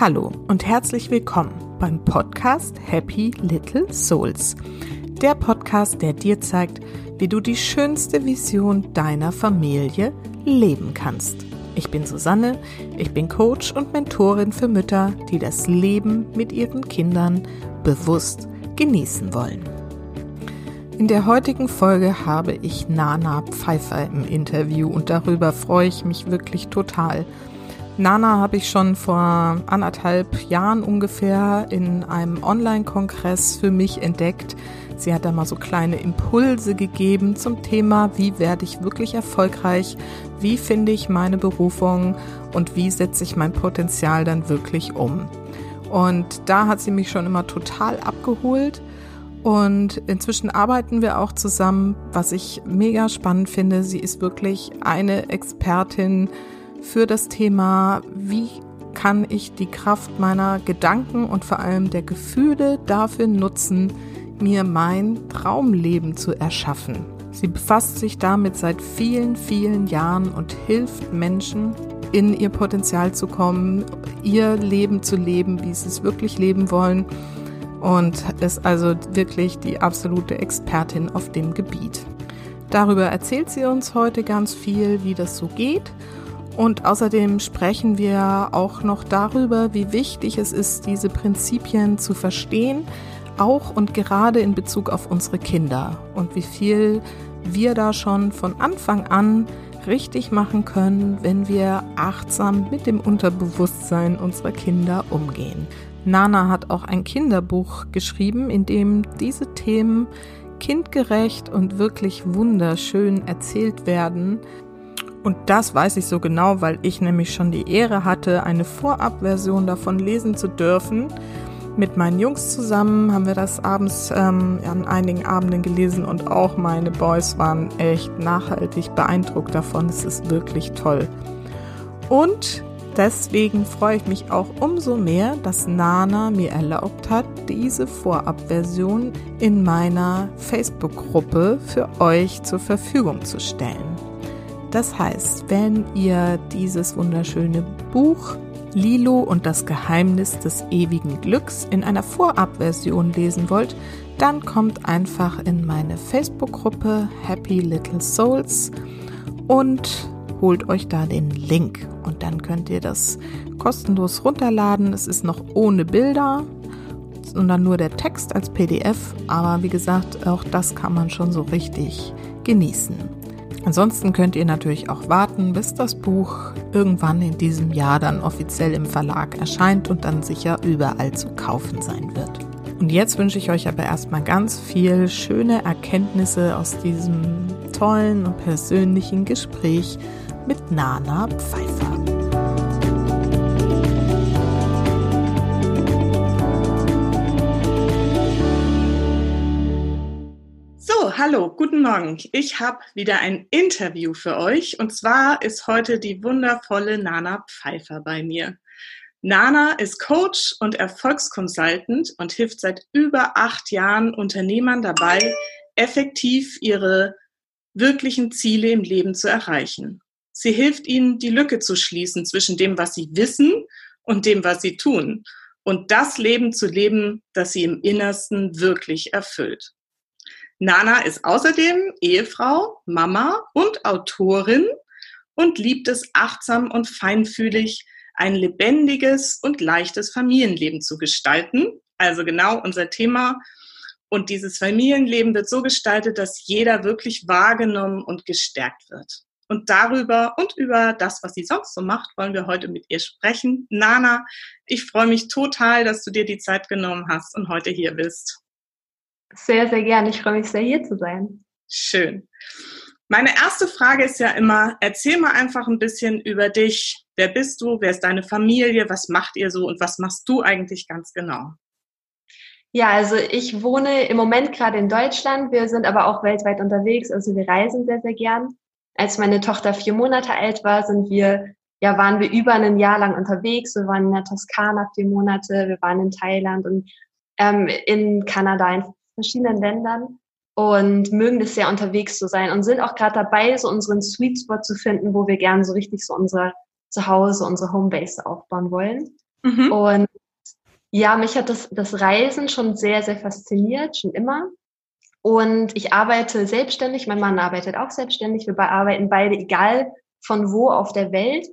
Hallo und herzlich willkommen beim Podcast Happy Little Souls. Der Podcast, der dir zeigt, wie du die schönste Vision deiner Familie leben kannst. Ich bin Susanne, ich bin Coach und Mentorin für Mütter, die das Leben mit ihren Kindern bewusst genießen wollen. In der heutigen Folge habe ich Nana Pfeiffer im Interview und darüber freue ich mich wirklich total. Nana habe ich schon vor anderthalb Jahren ungefähr in einem Online-Kongress für mich entdeckt. Sie hat da mal so kleine Impulse gegeben zum Thema, wie werde ich wirklich erfolgreich, wie finde ich meine Berufung und wie setze ich mein Potenzial dann wirklich um. Und da hat sie mich schon immer total abgeholt. Und inzwischen arbeiten wir auch zusammen, was ich mega spannend finde. Sie ist wirklich eine Expertin für das Thema, wie kann ich die Kraft meiner Gedanken und vor allem der Gefühle dafür nutzen, mir mein Traumleben zu erschaffen. Sie befasst sich damit seit vielen, vielen Jahren und hilft Menschen, in ihr Potenzial zu kommen, ihr Leben zu leben, wie sie es wirklich leben wollen und ist also wirklich die absolute Expertin auf dem Gebiet. Darüber erzählt sie uns heute ganz viel, wie das so geht und außerdem sprechen wir auch noch darüber, wie wichtig es ist, diese Prinzipien zu verstehen, auch und gerade in Bezug auf unsere Kinder und wie viel wir da schon von Anfang an richtig machen können, wenn wir achtsam mit dem Unterbewusstsein unserer Kinder umgehen. Nana hat auch ein Kinderbuch geschrieben, in dem diese Themen kindgerecht und wirklich wunderschön erzählt werden, und das weiß ich so genau, weil ich nämlich schon die Ehre hatte, eine Vorabversion davon lesen zu dürfen. Mit meinen Jungs zusammen haben wir das abends ähm, an einigen Abenden gelesen und auch meine Boys waren echt nachhaltig beeindruckt davon. Es ist wirklich toll. Und deswegen freue ich mich auch umso mehr, dass Nana mir erlaubt hat, diese Vorabversion in meiner Facebook-Gruppe für euch zur Verfügung zu stellen. Das heißt, wenn ihr dieses wunderschöne Buch Lilo und das Geheimnis des ewigen Glücks in einer Vorabversion lesen wollt, dann kommt einfach in meine Facebook-Gruppe Happy Little Souls und holt euch da den Link und dann könnt ihr das kostenlos runterladen. Es ist noch ohne Bilder, sondern nur der Text als PDF, aber wie gesagt, auch das kann man schon so richtig genießen. Ansonsten könnt ihr natürlich auch warten, bis das Buch irgendwann in diesem Jahr dann offiziell im Verlag erscheint und dann sicher überall zu kaufen sein wird. Und jetzt wünsche ich euch aber erstmal ganz viel schöne Erkenntnisse aus diesem tollen und persönlichen Gespräch mit Nana Pfeiffer. Hallo, guten Morgen. Ich habe wieder ein Interview für euch und zwar ist heute die wundervolle Nana Pfeiffer bei mir. Nana ist Coach und Erfolgskonsultant und hilft seit über acht Jahren Unternehmern dabei, effektiv ihre wirklichen Ziele im Leben zu erreichen. Sie hilft ihnen, die Lücke zu schließen zwischen dem, was sie wissen und dem, was sie tun und das Leben zu leben, das sie im Innersten wirklich erfüllt. Nana ist außerdem Ehefrau, Mama und Autorin und liebt es achtsam und feinfühlig, ein lebendiges und leichtes Familienleben zu gestalten. Also genau unser Thema. Und dieses Familienleben wird so gestaltet, dass jeder wirklich wahrgenommen und gestärkt wird. Und darüber und über das, was sie sonst so macht, wollen wir heute mit ihr sprechen. Nana, ich freue mich total, dass du dir die Zeit genommen hast und heute hier bist. Sehr, sehr gerne. Ich freue mich sehr, hier zu sein. Schön. Meine erste Frage ist ja immer, erzähl mal einfach ein bisschen über dich. Wer bist du? Wer ist deine Familie? Was macht ihr so? Und was machst du eigentlich ganz genau? Ja, also ich wohne im Moment gerade in Deutschland. Wir sind aber auch weltweit unterwegs. Also wir reisen sehr, sehr gern. Als meine Tochter vier Monate alt war, sind wir, ja, waren wir über ein Jahr lang unterwegs. Wir waren in der Toskana vier Monate. Wir waren in Thailand und ähm, in Kanada, verschiedenen Ländern und mögen das sehr unterwegs zu sein und sind auch gerade dabei, so unseren Sweet Spot zu finden, wo wir gerne so richtig so unser Zuhause, unsere Homebase aufbauen wollen. Mhm. Und ja, mich hat das, das Reisen schon sehr, sehr fasziniert, schon immer. Und ich arbeite selbstständig, mein Mann arbeitet auch selbstständig. Wir arbeiten beide, egal von wo auf der Welt,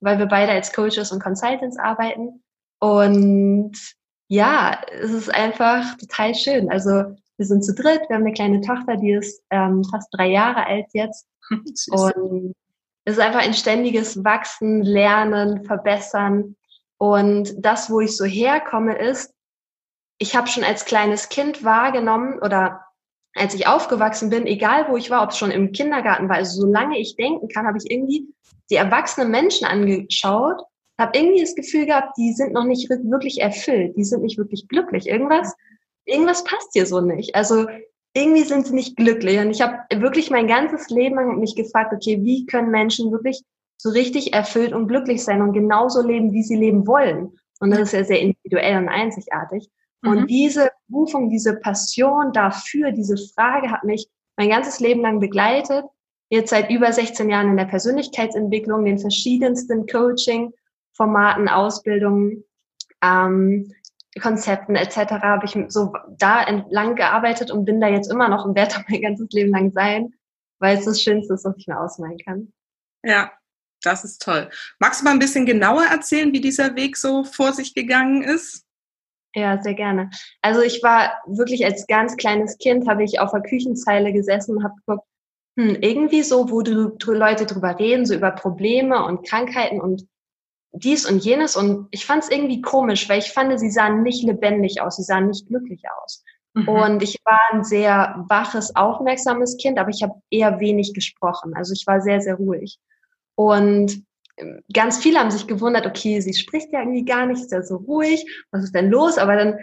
weil wir beide als Coaches und Consultants arbeiten. Und ja, es ist einfach total schön. Also wir sind zu dritt, wir haben eine kleine Tochter, die ist ähm, fast drei Jahre alt jetzt. und es ist einfach ein ständiges Wachsen, Lernen, Verbessern. Und das, wo ich so herkomme, ist, ich habe schon als kleines Kind wahrgenommen oder als ich aufgewachsen bin, egal wo ich war, ob es schon im Kindergarten war, also solange ich denken kann, habe ich irgendwie die erwachsenen Menschen angeschaut, habe irgendwie das Gefühl gehabt, die sind noch nicht wirklich erfüllt, die sind nicht wirklich glücklich. Irgendwas, irgendwas passt hier so nicht. Also irgendwie sind sie nicht glücklich. Und ich habe wirklich mein ganzes Leben lang mich gefragt, okay, wie können Menschen wirklich so richtig erfüllt und glücklich sein und genauso leben, wie sie leben wollen? Und das ist ja sehr individuell und einzigartig. Und mhm. diese Berufung, diese Passion dafür, diese Frage hat mich mein ganzes Leben lang begleitet. Jetzt seit über 16 Jahren in der Persönlichkeitsentwicklung, den verschiedensten Coaching-Formaten, Ausbildungen, ähm, Konzepten etc. habe ich so da entlang gearbeitet und bin da jetzt immer noch und werde da mein ganzes Leben lang sein, weil es das Schönste ist, was ich mir ausmalen kann. Ja, das ist toll. Magst du mal ein bisschen genauer erzählen, wie dieser Weg so vor sich gegangen ist? Ja, sehr gerne. Also ich war wirklich als ganz kleines Kind, habe ich auf der Küchenzeile gesessen und habe geguckt, hm, irgendwie so, wo du, Leute drüber reden, so über Probleme und Krankheiten und dies und jenes. Und ich fand es irgendwie komisch, weil ich fand, sie sahen nicht lebendig aus, sie sahen nicht glücklich aus. Mhm. Und ich war ein sehr waches, aufmerksames Kind, aber ich habe eher wenig gesprochen. Also ich war sehr, sehr ruhig. Und ganz viele haben sich gewundert, okay, sie spricht ja irgendwie gar nicht, ist ja so ruhig, was ist denn los? Aber dann,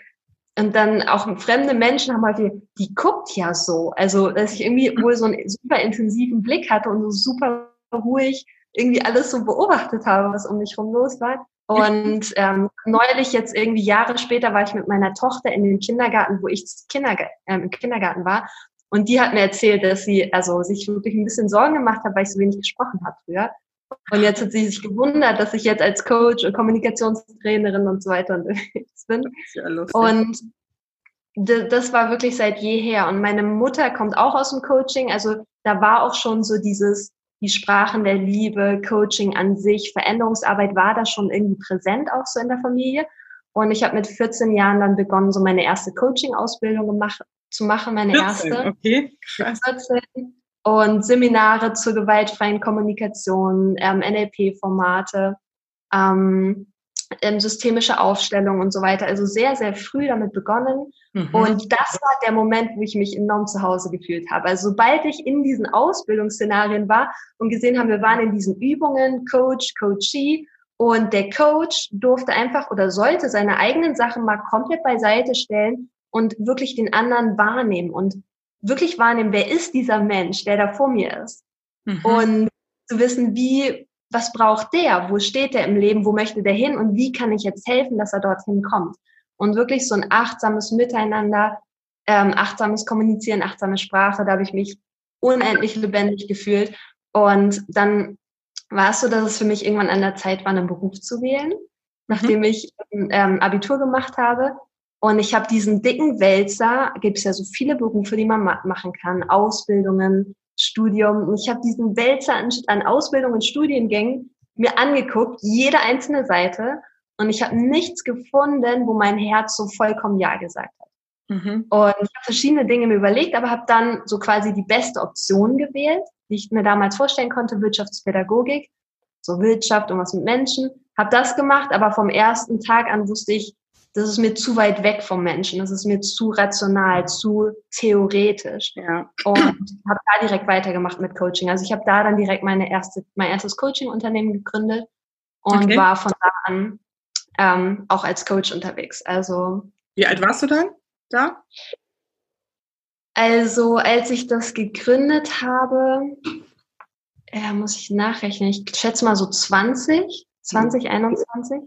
und dann auch fremde Menschen haben halt, die, die guckt ja so. Also, dass ich irgendwie wohl so einen super intensiven Blick hatte und so super ruhig irgendwie alles so beobachtet habe, was um mich herum los war. Und ähm, neulich, jetzt irgendwie Jahre später, war ich mit meiner Tochter in den Kindergarten, wo ich Kinderg äh, im Kindergarten war. Und die hat mir erzählt, dass sie also sich wirklich ein bisschen Sorgen gemacht hat, weil ich so wenig gesprochen habe früher. Und jetzt hat sie sich gewundert, dass ich jetzt als Coach und Kommunikationstrainerin und so weiter unterwegs bin. Ja und das war wirklich seit jeher. Und meine Mutter kommt auch aus dem Coaching. Also da war auch schon so dieses, die Sprachen der Liebe, Coaching an sich, Veränderungsarbeit war da schon irgendwie präsent auch so in der Familie. Und ich habe mit 14 Jahren dann begonnen, so meine erste Coaching-Ausbildung zu machen, meine 14, erste. Okay, krass. 14 und Seminare zur gewaltfreien Kommunikation, ähm, NLP-Formate, ähm, ähm, systemische Aufstellung und so weiter. Also sehr, sehr früh damit begonnen. Mhm. Und das war der Moment, wo ich mich enorm zu Hause gefühlt habe. Also sobald ich in diesen Ausbildungsszenarien war und gesehen habe, wir waren in diesen Übungen, Coach, Coachee, und der Coach durfte einfach oder sollte seine eigenen Sachen mal komplett beiseite stellen und wirklich den anderen wahrnehmen. Und wirklich wahrnehmen, wer ist dieser Mensch, der da vor mir ist. Mhm. Und zu wissen, wie, was braucht der, wo steht der im Leben, wo möchte der hin und wie kann ich jetzt helfen, dass er dorthin kommt. Und wirklich so ein achtsames Miteinander, ähm, achtsames Kommunizieren, achtsame Sprache, da habe ich mich unendlich lebendig gefühlt. Und dann war es so, dass es für mich irgendwann an der Zeit war, einen Beruf zu wählen, nachdem mhm. ich ähm, Abitur gemacht habe und ich habe diesen dicken Wälzer, gibt es ja so viele Berufe, die man ma machen kann, Ausbildungen, Studium. Und ich habe diesen Wälzer an, an Ausbildungen, Studiengängen mir angeguckt, jede einzelne Seite. Und ich habe nichts gefunden, wo mein Herz so vollkommen Ja gesagt hat. Mhm. Und ich habe verschiedene Dinge mir überlegt, aber habe dann so quasi die beste Option gewählt, die ich mir damals vorstellen konnte, Wirtschaftspädagogik, so Wirtschaft und was mit Menschen. Habe das gemacht, aber vom ersten Tag an wusste ich, das ist mir zu weit weg vom Menschen, das ist mir zu rational, zu theoretisch. Ja. Und habe da direkt weitergemacht mit Coaching. Also ich habe da dann direkt meine erste, mein erstes Coaching-Unternehmen gegründet und okay. war von da an ähm, auch als Coach unterwegs. Also wie alt warst du dann da? Also als ich das gegründet habe, äh, muss ich nachrechnen. Ich schätze mal so 20, 20, 21.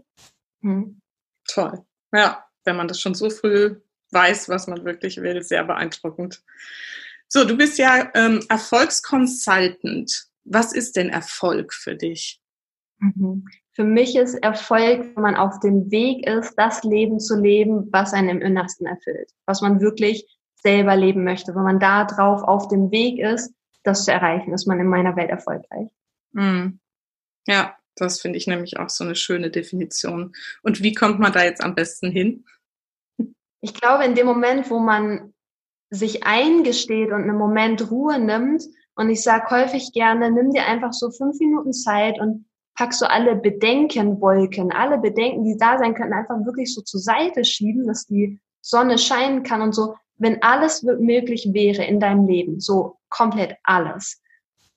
Hm. Toll. Ja, wenn man das schon so früh weiß, was man wirklich will, sehr beeindruckend. So, du bist ja ähm, Erfolgsconsultant. Was ist denn Erfolg für dich? Mhm. für mich ist Erfolg, wenn man auf dem Weg ist, das Leben zu leben, was einen im Innersten erfüllt, was man wirklich selber leben möchte. Wenn man da drauf auf dem Weg ist, das zu erreichen, ist man in meiner Welt erfolgreich. Mhm. Ja, das finde ich nämlich auch so eine schöne Definition. Und wie kommt man da jetzt am besten hin? Ich glaube, in dem Moment, wo man sich eingesteht und einen Moment Ruhe nimmt, und ich sage häufig gerne, nimm dir einfach so fünf Minuten Zeit und pack so alle Bedenkenwolken, alle Bedenken, die da sein könnten, einfach wirklich so zur Seite schieben, dass die Sonne scheinen kann und so, wenn alles möglich wäre in deinem Leben, so komplett alles,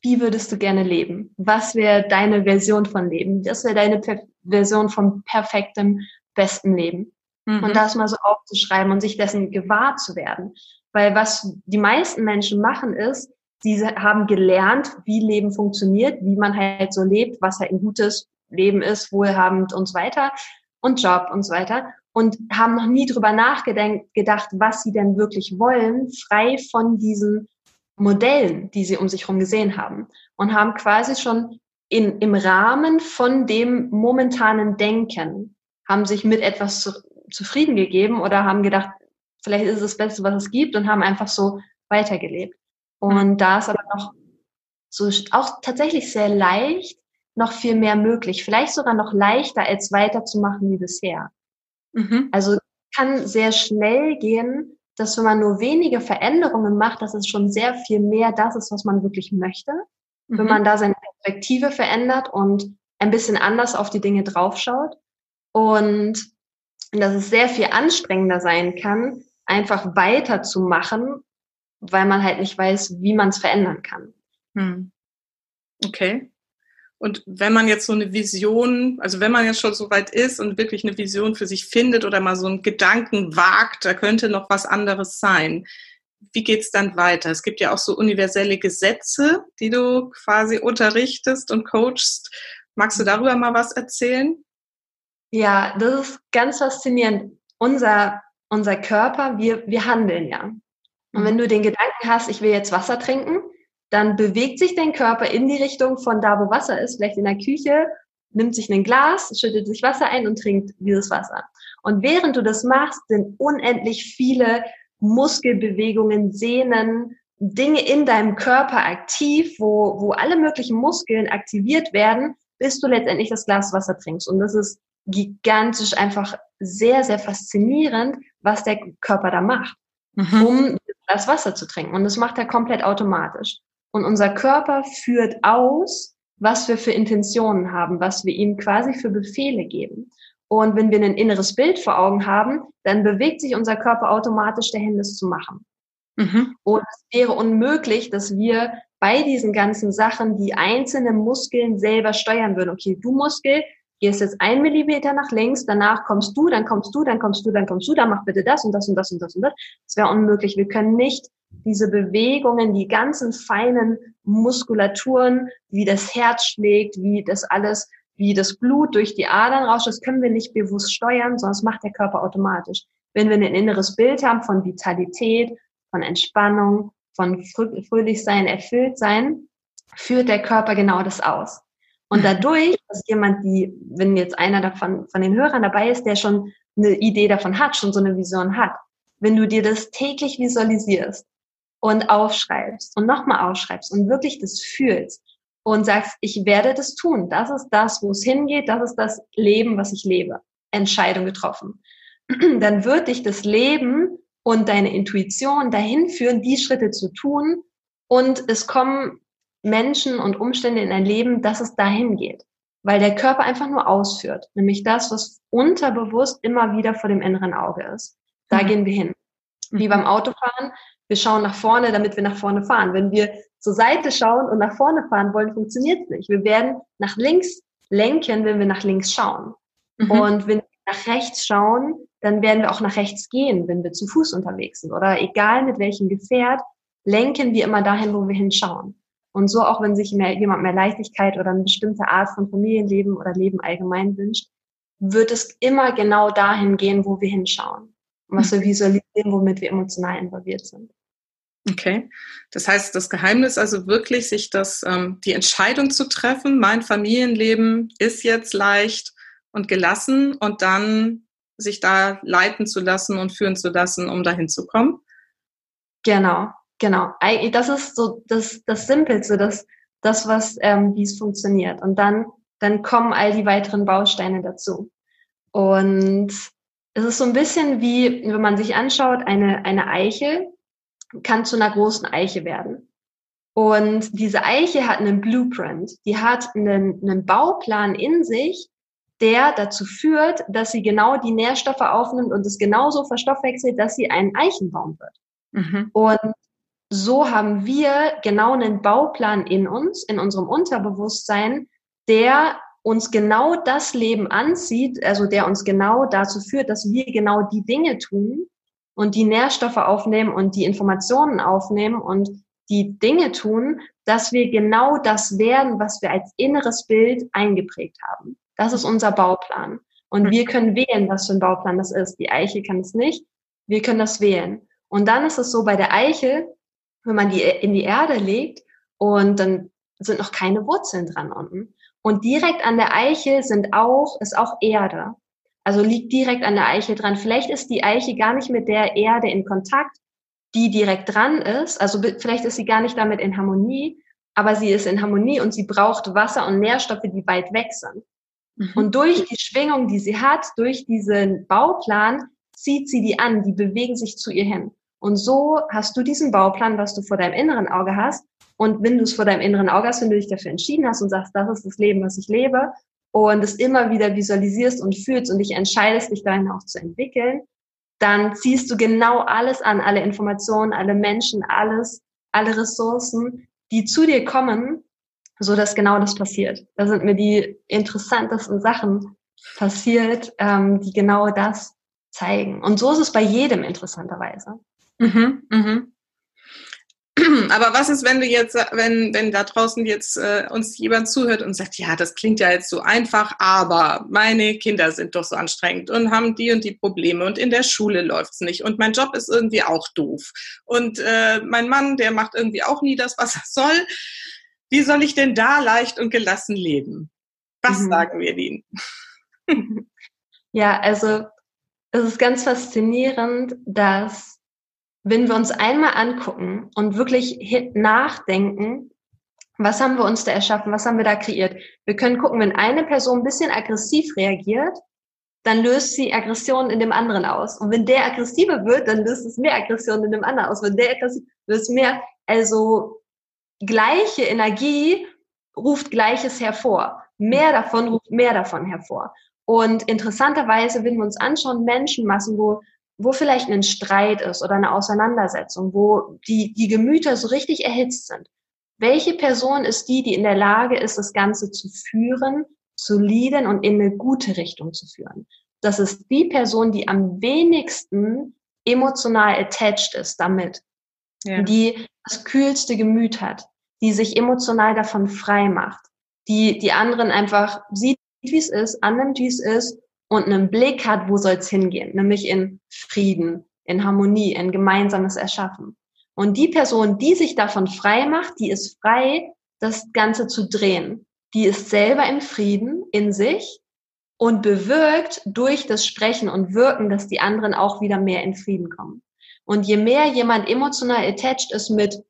wie würdest du gerne leben? Was wäre deine Version von Leben? Das wäre deine per Version von perfektem, besten Leben. Mhm. Und das mal so aufzuschreiben und sich dessen gewahr zu werden. Weil was die meisten Menschen machen ist, sie haben gelernt, wie Leben funktioniert, wie man halt so lebt, was halt ein gutes Leben ist, wohlhabend und so weiter und Job und so weiter und haben noch nie drüber nachgedacht, was sie denn wirklich wollen, frei von diesen Modellen, die sie um sich herum gesehen haben und haben quasi schon in, im Rahmen von dem momentanen Denken, haben sich mit etwas zu, zufrieden gegeben oder haben gedacht, vielleicht ist es das Beste, was es gibt und haben einfach so weitergelebt. Und da ist aber noch so auch tatsächlich sehr leicht, noch viel mehr möglich. Vielleicht sogar noch leichter, als weiterzumachen wie bisher. Mhm. Also kann sehr schnell gehen, dass wenn man nur wenige Veränderungen macht, dass es schon sehr viel mehr das ist, was man wirklich möchte. Mhm. Wenn man da seine Perspektive verändert und ein bisschen anders auf die Dinge draufschaut. Und dass es sehr viel anstrengender sein kann, einfach weiterzumachen, weil man halt nicht weiß, wie man es verändern kann. Hm. Okay. Und wenn man jetzt so eine Vision, also wenn man jetzt schon so weit ist und wirklich eine Vision für sich findet oder mal so einen Gedanken wagt, da könnte noch was anderes sein. Wie geht's dann weiter? Es gibt ja auch so universelle Gesetze, die du quasi unterrichtest und coachst. Magst du darüber mal was erzählen? Ja, das ist ganz faszinierend. Unser, unser Körper, wir, wir handeln ja. Und wenn du den Gedanken hast, ich will jetzt Wasser trinken, dann bewegt sich dein Körper in die Richtung von da, wo Wasser ist, vielleicht in der Küche, nimmt sich ein Glas, schüttet sich Wasser ein und trinkt dieses Wasser. Und während du das machst, sind unendlich viele Muskelbewegungen, Sehnen, Dinge in deinem Körper aktiv, wo, wo alle möglichen Muskeln aktiviert werden, bis du letztendlich das Glas Wasser trinkst. Und das ist gigantisch einfach sehr, sehr faszinierend, was der Körper da macht, mhm. um das Wasser zu trinken. Und das macht er komplett automatisch. Und unser Körper führt aus, was wir für Intentionen haben, was wir ihm quasi für Befehle geben. Und wenn wir ein inneres Bild vor Augen haben, dann bewegt sich unser Körper automatisch dahin, das zu machen. Mhm. Und es wäre unmöglich, dass wir bei diesen ganzen Sachen die einzelnen Muskeln selber steuern würden. Okay, du Muskel, gehst jetzt ein Millimeter nach links, danach kommst du, dann kommst du, dann kommst du, dann kommst du, dann mach bitte das und das und das und das und das. Das wäre unmöglich. Wir können nicht diese Bewegungen, die ganzen feinen Muskulaturen, wie das Herz schlägt, wie das alles, wie das Blut durch die Adern rauscht, das können wir nicht bewusst steuern, das macht der Körper automatisch. Wenn wir ein inneres Bild haben von Vitalität, von Entspannung, von fröhlich sein, erfüllt sein, führt der Körper genau das aus. Und dadurch, dass jemand, die, wenn jetzt einer davon, von den Hörern dabei ist, der schon eine Idee davon hat, schon so eine Vision hat, wenn du dir das täglich visualisierst, und aufschreibst und nochmal aufschreibst und wirklich das fühlst und sagst, ich werde das tun. Das ist das, wo es hingeht. Das ist das Leben, was ich lebe. Entscheidung getroffen. Dann wird dich das Leben und deine Intuition dahin führen, die Schritte zu tun. Und es kommen Menschen und Umstände in dein Leben, dass es dahin geht. Weil der Körper einfach nur ausführt. Nämlich das, was unterbewusst immer wieder vor dem inneren Auge ist. Da mhm. gehen wir hin. Wie beim Autofahren wir schauen nach vorne, damit wir nach vorne fahren. Wenn wir zur Seite schauen und nach vorne fahren wollen, funktioniert es nicht. Wir werden nach links lenken, wenn wir nach links schauen. Mhm. Und wenn wir nach rechts schauen, dann werden wir auch nach rechts gehen, wenn wir zu Fuß unterwegs sind. Oder egal mit welchem Gefährt, lenken wir immer dahin, wo wir hinschauen. Und so auch, wenn sich mehr, jemand mehr Leichtigkeit oder eine bestimmte Art von Familienleben oder Leben allgemein wünscht, wird es immer genau dahin gehen, wo wir hinschauen und was wir visualisieren, womit wir emotional involviert sind. Okay, das heißt, das Geheimnis also wirklich, sich das, ähm, die Entscheidung zu treffen, mein Familienleben ist jetzt leicht und gelassen und dann sich da leiten zu lassen und führen zu lassen, um dahin zu kommen. Genau, genau. Das ist so das, das Simpelste, das, das was, ähm, wie es funktioniert. Und dann, dann kommen all die weiteren Bausteine dazu. Und es ist so ein bisschen wie, wenn man sich anschaut, eine, eine Eichel, kann zu einer großen Eiche werden. Und diese Eiche hat einen Blueprint, die hat einen, einen Bauplan in sich, der dazu führt, dass sie genau die Nährstoffe aufnimmt und es genauso verstoffwechselt, dass sie ein Eichenbaum wird. Mhm. Und so haben wir genau einen Bauplan in uns, in unserem Unterbewusstsein, der uns genau das Leben anzieht, also der uns genau dazu führt, dass wir genau die Dinge tun, und die Nährstoffe aufnehmen und die Informationen aufnehmen und die Dinge tun, dass wir genau das werden, was wir als inneres Bild eingeprägt haben. Das ist unser Bauplan. Und wir können wählen, was für ein Bauplan das ist. Die Eiche kann es nicht. Wir können das wählen. Und dann ist es so bei der Eiche, wenn man die in die Erde legt und dann sind noch keine Wurzeln dran unten. Und direkt an der Eiche sind auch, ist auch Erde. Also liegt direkt an der Eiche dran. Vielleicht ist die Eiche gar nicht mit der Erde in Kontakt, die direkt dran ist. Also vielleicht ist sie gar nicht damit in Harmonie, aber sie ist in Harmonie und sie braucht Wasser und Nährstoffe, die weit weg sind. Mhm. Und durch die Schwingung, die sie hat, durch diesen Bauplan, zieht sie die an, die bewegen sich zu ihr hin. Und so hast du diesen Bauplan, was du vor deinem inneren Auge hast. Und wenn du es vor deinem inneren Auge hast, wenn du dich dafür entschieden hast und sagst, das ist das Leben, was ich lebe, und es immer wieder visualisierst und fühlst und dich entscheidest, dich dahin auch zu entwickeln, dann ziehst du genau alles an, alle Informationen, alle Menschen, alles, alle Ressourcen, die zu dir kommen, so dass genau das passiert. Da sind mir die interessantesten Sachen passiert, ähm, die genau das zeigen. Und so ist es bei jedem interessanterweise. Mhm, mhm. Aber was ist, wenn du jetzt, wenn, wenn da draußen jetzt äh, uns jemand zuhört und sagt, ja, das klingt ja jetzt so einfach, aber meine Kinder sind doch so anstrengend und haben die und die Probleme und in der Schule läuft's nicht und mein Job ist irgendwie auch doof und äh, mein Mann, der macht irgendwie auch nie das, was er soll. Wie soll ich denn da leicht und gelassen leben? Was mhm. sagen wir denen? Ja, also es ist ganz faszinierend, dass wenn wir uns einmal angucken und wirklich nachdenken, was haben wir uns da erschaffen, was haben wir da kreiert? Wir können gucken, wenn eine Person ein bisschen aggressiv reagiert, dann löst sie Aggression in dem anderen aus. Und wenn der aggressiver wird, dann löst es mehr Aggression in dem anderen aus. Wenn der aggressiv löst mehr, also gleiche Energie ruft Gleiches hervor. Mehr davon ruft mehr davon hervor. Und interessanterweise, wenn wir uns anschauen, Menschenmassen, wo wo vielleicht ein Streit ist oder eine Auseinandersetzung, wo die, die Gemüter so richtig erhitzt sind. Welche Person ist die, die in der Lage ist, das Ganze zu führen, zu leaden und in eine gute Richtung zu führen? Das ist die Person, die am wenigsten emotional attached ist damit, ja. die das kühlste Gemüt hat, die sich emotional davon frei macht, die die anderen einfach sieht, wie es ist, annimmt, wie es ist und einen Blick hat, wo soll es hingehen, nämlich in Frieden, in Harmonie, in gemeinsames Erschaffen. Und die Person, die sich davon frei macht, die ist frei, das Ganze zu drehen. Die ist selber im Frieden in sich und bewirkt durch das Sprechen und Wirken, dass die anderen auch wieder mehr in Frieden kommen. Und je mehr jemand emotional attached ist mit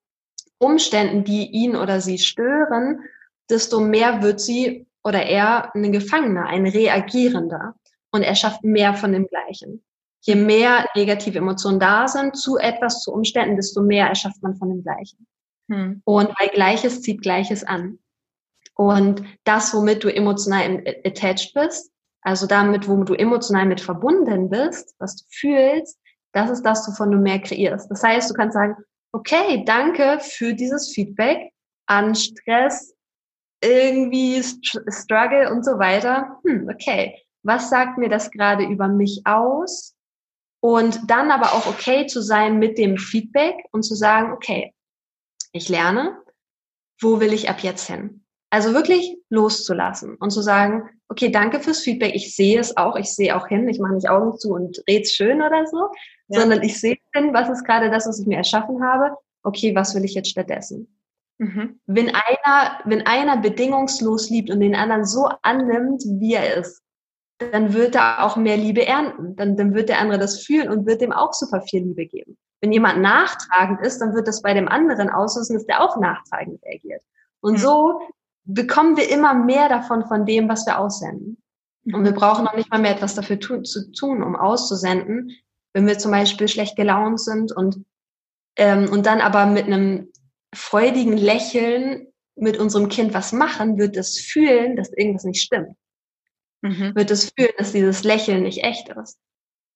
Umständen, die ihn oder sie stören, desto mehr wird sie oder er ein Gefangener, ein Reagierender und er schafft mehr von dem Gleichen. Je mehr negative Emotionen da sind zu etwas, zu Umständen, desto mehr erschafft man von dem Gleichen. Hm. Und weil Gleiches zieht Gleiches an. Und das, womit du emotional attached bist, also damit, womit du emotional mit verbunden bist, was du fühlst, das ist das, wovon du mehr kreierst. Das heißt, du kannst sagen, okay, danke für dieses Feedback an Stress, irgendwie Struggle und so weiter. Hm, okay, was sagt mir das gerade über mich aus? Und dann aber auch okay zu sein mit dem Feedback und zu sagen, okay, ich lerne, wo will ich ab jetzt hin? Also wirklich loszulassen und zu sagen, okay, danke fürs Feedback, ich sehe es auch, ich sehe auch hin, ich mache nicht Augen zu und red's schön oder so, ja. sondern ich sehe hin, was ist gerade das, was ich mir erschaffen habe. okay, was will ich jetzt stattdessen? Mhm. Wenn einer, wenn einer bedingungslos liebt und den anderen so annimmt, wie er ist, dann wird er auch mehr Liebe ernten. Dann, dann wird der andere das fühlen und wird dem auch super viel Liebe geben. Wenn jemand nachtragend ist, dann wird das bei dem anderen auslösen, dass der auch nachtragend reagiert. Und mhm. so bekommen wir immer mehr davon, von dem, was wir aussenden. Und wir mhm. brauchen noch nicht mal mehr etwas dafür tu zu tun, um auszusenden. Wenn wir zum Beispiel schlecht gelaunt sind und, ähm, und dann aber mit einem freudigen Lächeln mit unserem Kind was machen, wird es fühlen, dass irgendwas nicht stimmt. Mhm. Wird es fühlen, dass dieses Lächeln nicht echt ist.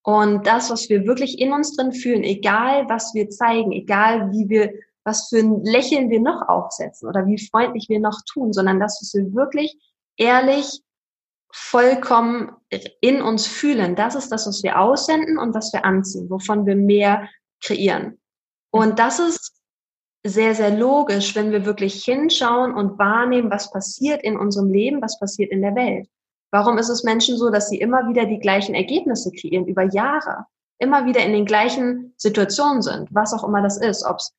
Und das, was wir wirklich in uns drin fühlen, egal was wir zeigen, egal wie wir, was für ein Lächeln wir noch aufsetzen oder wie freundlich wir noch tun, sondern das, was wir wirklich ehrlich vollkommen in uns fühlen. Das ist das, was wir aussenden und was wir anziehen, wovon wir mehr kreieren. Und das ist sehr, sehr logisch, wenn wir wirklich hinschauen und wahrnehmen, was passiert in unserem Leben, was passiert in der Welt. Warum ist es Menschen so, dass sie immer wieder die gleichen Ergebnisse kreieren über Jahre? Immer wieder in den gleichen Situationen sind, was auch immer das ist. Ob es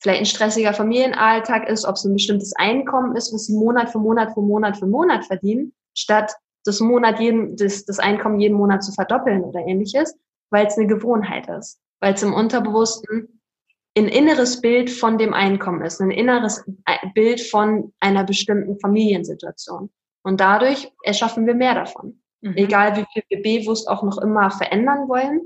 vielleicht ein stressiger Familienalltag ist, ob es ein bestimmtes Einkommen ist, was sie Monat für Monat für Monat für Monat verdienen, statt das Monat jeden, das, das Einkommen jeden Monat zu verdoppeln oder ähnliches, weil es eine Gewohnheit ist, weil es im Unterbewussten ein inneres Bild von dem Einkommen ist, ein inneres Bild von einer bestimmten Familiensituation. Und dadurch erschaffen wir mehr davon. Mhm. Egal wie viel wir bewusst auch noch immer verändern wollen.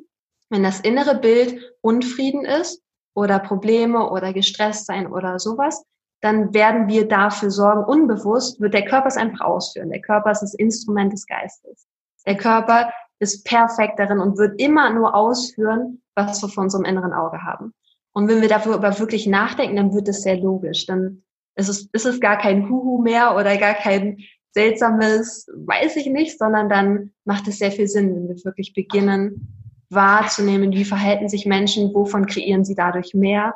Wenn das innere Bild Unfrieden ist oder Probleme oder gestresst sein oder sowas, dann werden wir dafür sorgen, unbewusst wird der Körper es einfach ausführen. Der Körper ist das Instrument des Geistes. Der Körper ist perfekt darin und wird immer nur ausführen, was wir vor unserem inneren Auge haben. Und wenn wir dafür aber wirklich nachdenken, dann wird es sehr logisch. Dann ist es, ist es gar kein Huhu mehr oder gar kein seltsames, weiß ich nicht, sondern dann macht es sehr viel Sinn, wenn wir wirklich beginnen wahrzunehmen, wie verhalten sich Menschen, wovon kreieren sie dadurch mehr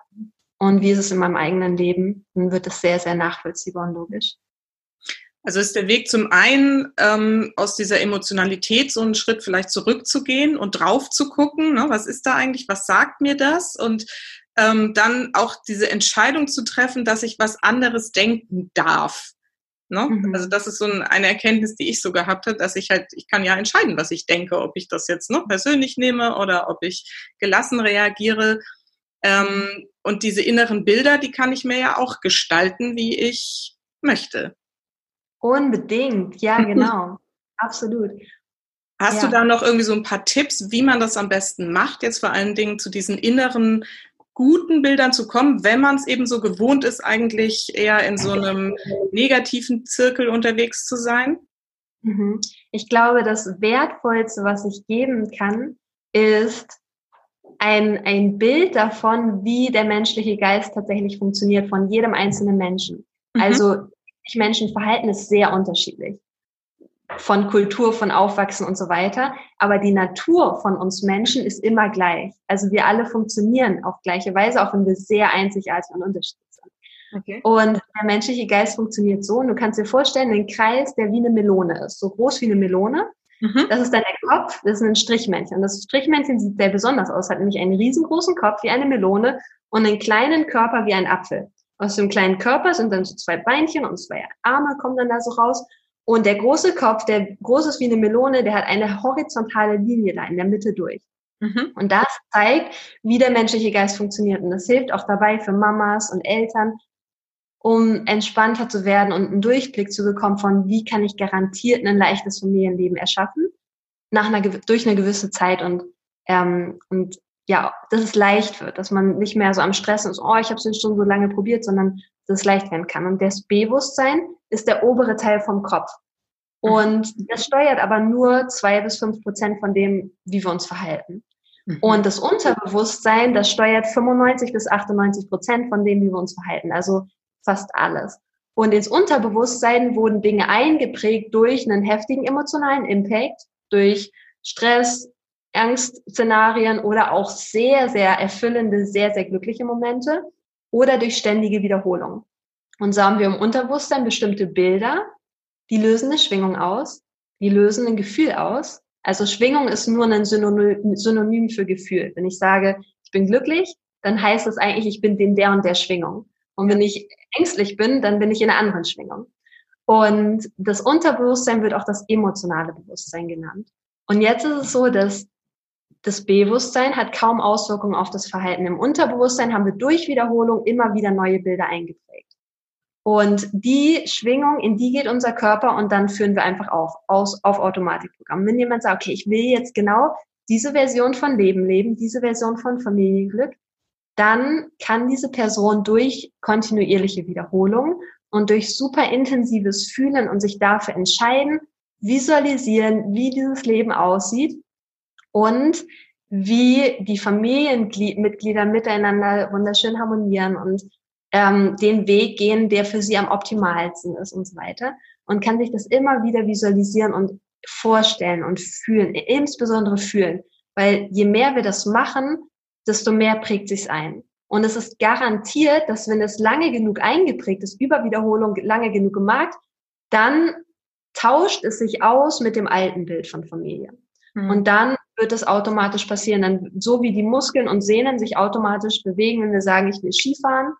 und wie ist es in meinem eigenen Leben, dann wird es sehr, sehr nachvollziehbar und logisch. Also ist der Weg zum einen ähm, aus dieser Emotionalität so einen Schritt vielleicht zurückzugehen und drauf zu gucken, ne, was ist da eigentlich, was sagt mir das und ähm, dann auch diese Entscheidung zu treffen, dass ich was anderes denken darf. Ne? Mhm. Also das ist so eine Erkenntnis, die ich so gehabt habe, dass ich halt, ich kann ja entscheiden, was ich denke, ob ich das jetzt ne, persönlich nehme oder ob ich gelassen reagiere. Ähm, und diese inneren Bilder, die kann ich mir ja auch gestalten, wie ich möchte. Unbedingt, ja, genau. Absolut. Hast ja. du da noch irgendwie so ein paar Tipps, wie man das am besten macht, jetzt vor allen Dingen zu diesen inneren guten Bildern zu kommen, wenn man es eben so gewohnt ist, eigentlich eher in so einem negativen Zirkel unterwegs zu sein? Mhm. Ich glaube, das Wertvollste, was ich geben kann, ist ein, ein Bild davon, wie der menschliche Geist tatsächlich funktioniert von jedem einzelnen Menschen. Mhm. Also Menschen verhalten ist sehr unterschiedlich von Kultur, von Aufwachsen und so weiter. Aber die Natur von uns Menschen ist immer gleich. Also wir alle funktionieren auf gleiche Weise, auch wenn wir sehr einzigartig und unterschiedlich sind. Okay. Und der menschliche Geist funktioniert so. Und du kannst dir vorstellen, einen Kreis, der wie eine Melone ist, so groß wie eine Melone. Mhm. Das ist dann der Kopf, das ist ein Strichmännchen. Und das Strichmännchen sieht sehr besonders aus, hat nämlich einen riesengroßen Kopf wie eine Melone und einen kleinen Körper wie ein Apfel. Aus dem kleinen Körper sind dann so zwei Beinchen und zwei Arme kommen dann da so raus. Und der große Kopf, der groß ist wie eine Melone, der hat eine horizontale Linie da in der Mitte durch. Mhm. Und das zeigt, wie der menschliche Geist funktioniert. Und das hilft auch dabei für Mamas und Eltern, um entspannter zu werden und einen Durchblick zu bekommen von, wie kann ich garantiert ein leichtes Familienleben erschaffen, nach einer, durch eine gewisse Zeit und, ähm, und ja, dass es leicht wird, dass man nicht mehr so am Stress ist, oh, ich habe es schon so lange probiert, sondern dass es leicht werden kann. Und das Bewusstsein ist der obere Teil vom Kopf. Mhm. Und das steuert aber nur zwei bis fünf Prozent von dem, wie wir uns verhalten. Mhm. Und das Unterbewusstsein, das steuert 95 bis 98 Prozent von dem, wie wir uns verhalten. Also fast alles. Und ins Unterbewusstsein wurden Dinge eingeprägt durch einen heftigen emotionalen Impact, durch Stress, Angstszenarien oder auch sehr, sehr erfüllende, sehr, sehr glückliche Momente oder durch ständige Wiederholung. Und so haben wir im Unterbewusstsein bestimmte Bilder, die lösen eine Schwingung aus, die lösen ein Gefühl aus. Also Schwingung ist nur ein Synonym für Gefühl. Wenn ich sage, ich bin glücklich, dann heißt es eigentlich, ich bin in der und der Schwingung. Und wenn ich ängstlich bin, dann bin ich in einer anderen Schwingung. Und das Unterbewusstsein wird auch das emotionale Bewusstsein genannt. Und jetzt ist es so, dass das Bewusstsein hat kaum Auswirkungen auf das Verhalten. Im Unterbewusstsein haben wir durch Wiederholung immer wieder neue Bilder eingeprägt. Und die Schwingung, in die geht unser Körper und dann führen wir einfach auf, aus, auf Automatikprogramm. Wenn jemand sagt, okay, ich will jetzt genau diese Version von Leben leben, diese Version von Familienglück, dann kann diese Person durch kontinuierliche Wiederholung und durch super intensives Fühlen und sich dafür entscheiden, visualisieren, wie dieses Leben aussieht und wie die Familienmitglieder miteinander wunderschön harmonieren und ähm, den Weg gehen, der für sie am optimalsten ist und so weiter. Und kann sich das immer wieder visualisieren und vorstellen und fühlen, insbesondere fühlen. Weil je mehr wir das machen, desto mehr prägt sich's ein. Und es ist garantiert, dass wenn es lange genug eingeprägt ist, über Wiederholung lange genug gemacht, dann tauscht es sich aus mit dem alten Bild von Familie. Mhm. Und dann wird es automatisch passieren. Dann, so wie die Muskeln und Sehnen sich automatisch bewegen, wenn wir sagen, ich will Skifahren,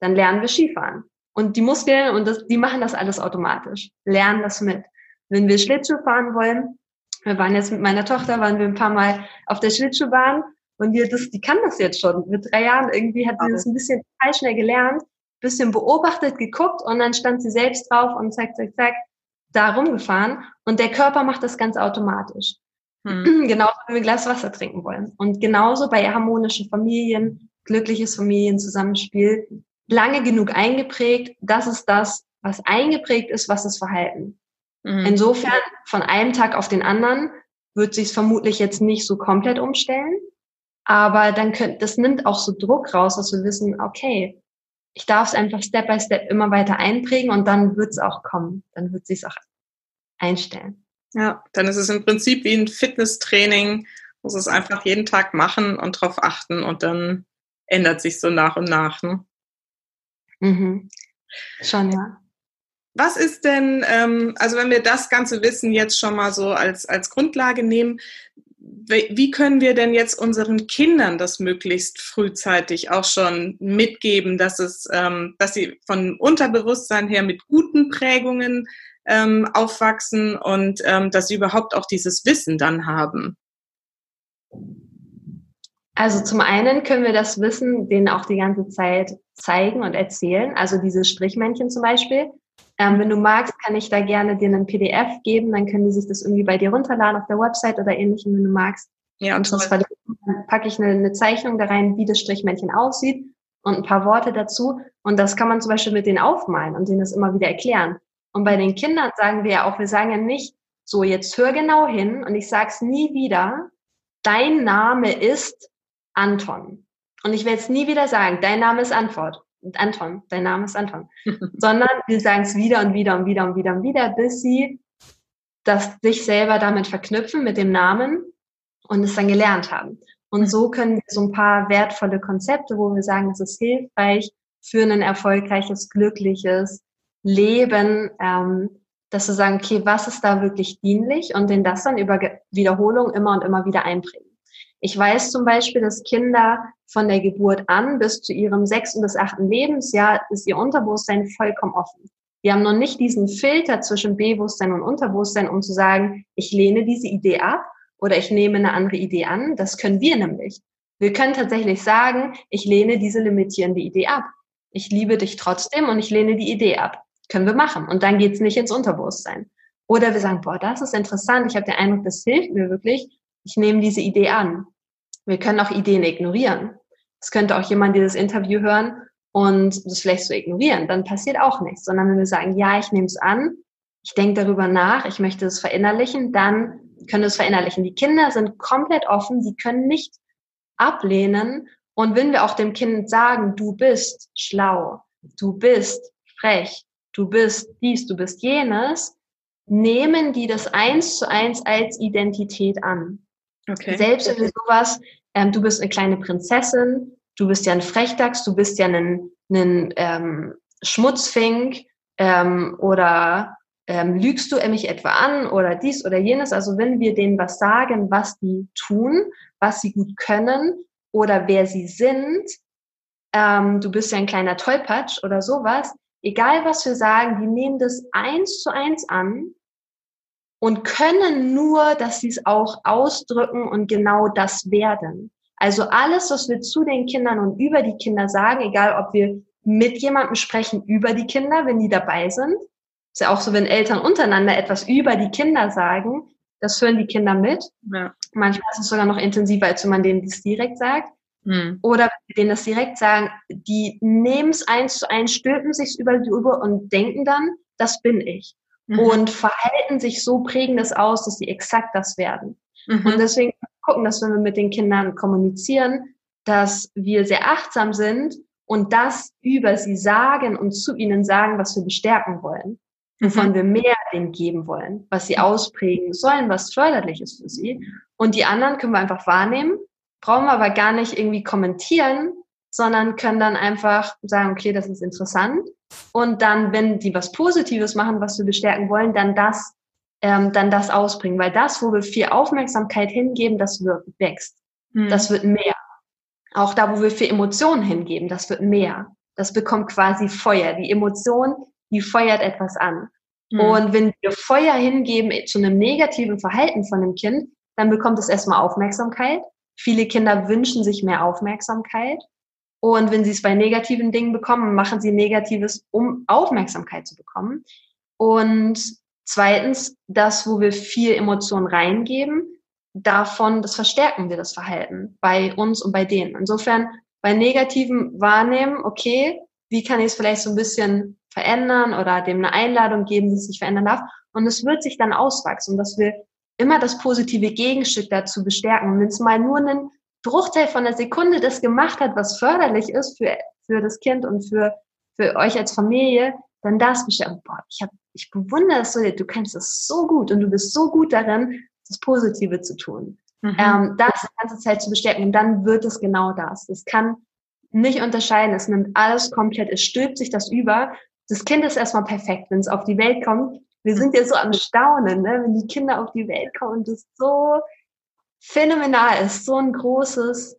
dann lernen wir Skifahren. Und die Muskeln und das, die machen das alles automatisch, lernen das mit. Wenn wir Schlittschuh fahren wollen, wir waren jetzt mit meiner Tochter, waren wir ein paar Mal auf der Schlittschuhbahn und die, das, die kann das jetzt schon. Mit drei Jahren irgendwie hat sie das ein bisschen total schnell gelernt, bisschen beobachtet, geguckt und dann stand sie selbst drauf und zack, zack, zack, da rumgefahren. Und der Körper macht das ganz automatisch. Hm. Genauso, wenn wir ein Glas Wasser trinken wollen. Und genauso bei harmonischen Familien, glückliches Familienzusammenspiel, lange genug eingeprägt, das ist das, was eingeprägt ist, was das Verhalten. Mhm. Insofern, von einem Tag auf den anderen wird sich vermutlich jetzt nicht so komplett umstellen. Aber dann könnt, das nimmt auch so Druck raus, dass wir wissen, okay, ich darf es einfach Step by Step immer weiter einprägen und dann wird es auch kommen. Dann wird es sich auch einstellen. Ja, dann ist es im Prinzip wie ein Fitnesstraining, muss es einfach jeden Tag machen und darauf achten und dann ändert sich so nach und nach. Ne? Mhm. Schon, ja. Was ist denn, ähm, also wenn wir das ganze Wissen jetzt schon mal so als, als Grundlage nehmen, wie können wir denn jetzt unseren Kindern das möglichst frühzeitig auch schon mitgeben, dass es, ähm, dass sie von Unterbewusstsein her mit guten Prägungen ähm, aufwachsen und ähm, dass sie überhaupt auch dieses Wissen dann haben? Also zum einen können wir das Wissen denen auch die ganze Zeit zeigen und erzählen. Also diese Strichmännchen zum Beispiel. Ähm, wenn du magst, kann ich da gerne dir einen PDF geben, dann können die sich das irgendwie bei dir runterladen auf der Website oder ähnlichem, wenn du magst. Ja, und sonst dann packe ich eine, eine Zeichnung da rein, wie das Strichmännchen aussieht und ein paar Worte dazu. Und das kann man zum Beispiel mit denen aufmalen und denen das immer wieder erklären. Und bei den Kindern sagen wir ja auch, wir sagen ja nicht, so jetzt hör genau hin und ich sag's nie wieder, dein Name ist Anton. Und ich werde es nie wieder sagen, dein Name ist Antwort. Anton, dein Name ist Anton. Sondern wir sagen es wieder und wieder und wieder und wieder und wieder, bis sie das sich selber damit verknüpfen mit dem Namen und es dann gelernt haben. Und so können wir so ein paar wertvolle Konzepte, wo wir sagen, es ist hilfreich für ein erfolgreiches, glückliches Leben, ähm, dass wir sagen, okay, was ist da wirklich dienlich und den das dann über Wiederholung immer und immer wieder einbringen. Ich weiß zum Beispiel, dass Kinder von der Geburt an bis zu ihrem sechsten bis achten Lebensjahr ist ihr Unterbewusstsein vollkommen offen. Wir haben noch nicht diesen Filter zwischen Bewusstsein und Unterbewusstsein, um zu sagen, ich lehne diese Idee ab oder ich nehme eine andere Idee an. Das können wir nämlich. Wir können tatsächlich sagen, ich lehne diese limitierende Idee ab. Ich liebe dich trotzdem und ich lehne die Idee ab. Können wir machen. Und dann geht's nicht ins Unterbewusstsein. Oder wir sagen, boah, das ist interessant. Ich habe den Eindruck, das hilft mir wirklich ich nehme diese Idee an. Wir können auch Ideen ignorieren. Es könnte auch jemand dieses Interview hören und das vielleicht so ignorieren. Dann passiert auch nichts. Sondern wenn wir sagen, ja, ich nehme es an, ich denke darüber nach, ich möchte es verinnerlichen, dann können wir es verinnerlichen. Die Kinder sind komplett offen, sie können nicht ablehnen. Und wenn wir auch dem Kind sagen, du bist schlau, du bist frech, du bist dies, du bist jenes, nehmen die das eins zu eins als Identität an. Okay. Selbst wenn du sowas, ähm, du bist eine kleine Prinzessin, du bist ja ein Frechdachs, du bist ja ein, ein ähm, Schmutzfink ähm, oder ähm, lügst du mich etwa an oder dies oder jenes. Also wenn wir denen was sagen, was die tun, was sie gut können oder wer sie sind, ähm, du bist ja ein kleiner Tollpatsch oder sowas, egal was wir sagen, die nehmen das eins zu eins an und können nur, dass sie es auch ausdrücken und genau das werden. Also alles, was wir zu den Kindern und über die Kinder sagen, egal ob wir mit jemandem sprechen über die Kinder, wenn die dabei sind, ist ja auch so, wenn Eltern untereinander etwas über die Kinder sagen, das hören die Kinder mit. Ja. Manchmal ist es sogar noch intensiver, als wenn man denen das direkt sagt. Mhm. Oder denen das direkt sagen, die nehmen es eins zu eins, stülpen sich über die über und denken dann, das bin ich mhm. und verhalten sich so, prägen das aus, dass sie exakt das werden. Mhm. Und deswegen gucken, dass wenn wir mit den Kindern kommunizieren, dass wir sehr achtsam sind und das über sie sagen und zu ihnen sagen, was wir bestärken wollen, wovon mhm. wir mehr denen geben wollen, was sie ausprägen sollen, was förderlich ist für sie. Und die anderen können wir einfach wahrnehmen, brauchen wir aber gar nicht irgendwie kommentieren, sondern können dann einfach sagen, okay, das ist interessant und dann, wenn die was Positives machen, was wir bestärken wollen, dann das, ähm, dann das ausbringen. Weil das, wo wir viel Aufmerksamkeit hingeben, das wird, wächst. Mhm. Das wird mehr. Auch da, wo wir viel Emotionen hingeben, das wird mehr. Das bekommt quasi Feuer. Die Emotion, die feuert etwas an. Mhm. Und wenn wir Feuer hingeben zu einem negativen Verhalten von einem Kind, dann bekommt es erstmal Aufmerksamkeit. Viele Kinder wünschen sich mehr Aufmerksamkeit. Und wenn sie es bei negativen Dingen bekommen, machen sie Negatives, um Aufmerksamkeit zu bekommen. Und zweitens, das, wo wir viel Emotionen reingeben, davon, das verstärken wir das Verhalten bei uns und bei denen. Insofern bei negativen wahrnehmen, okay, wie kann ich es vielleicht so ein bisschen verändern oder dem eine Einladung geben, dass es sich verändern darf. Und es wird sich dann auswachsen, dass wir immer das positive Gegenstück dazu bestärken. Und wenn es mal nur ein Bruchteil von der Sekunde das gemacht hat, was förderlich ist für, für das Kind und für, für euch als Familie, dann das bestimmt, boah, ich, hab, ich bewundere es so, du kennst es so gut und du bist so gut darin, das Positive zu tun. Mhm. Ähm, das die ganze Zeit zu bestärken und dann wird es genau das. Es kann nicht unterscheiden, es nimmt alles komplett, es stülpt sich das über. Das Kind ist erstmal perfekt, wenn es auf die Welt kommt. Wir sind ja so am Staunen, ne? wenn die Kinder auf die Welt kommen und das so phänomenal ist. So ein großes,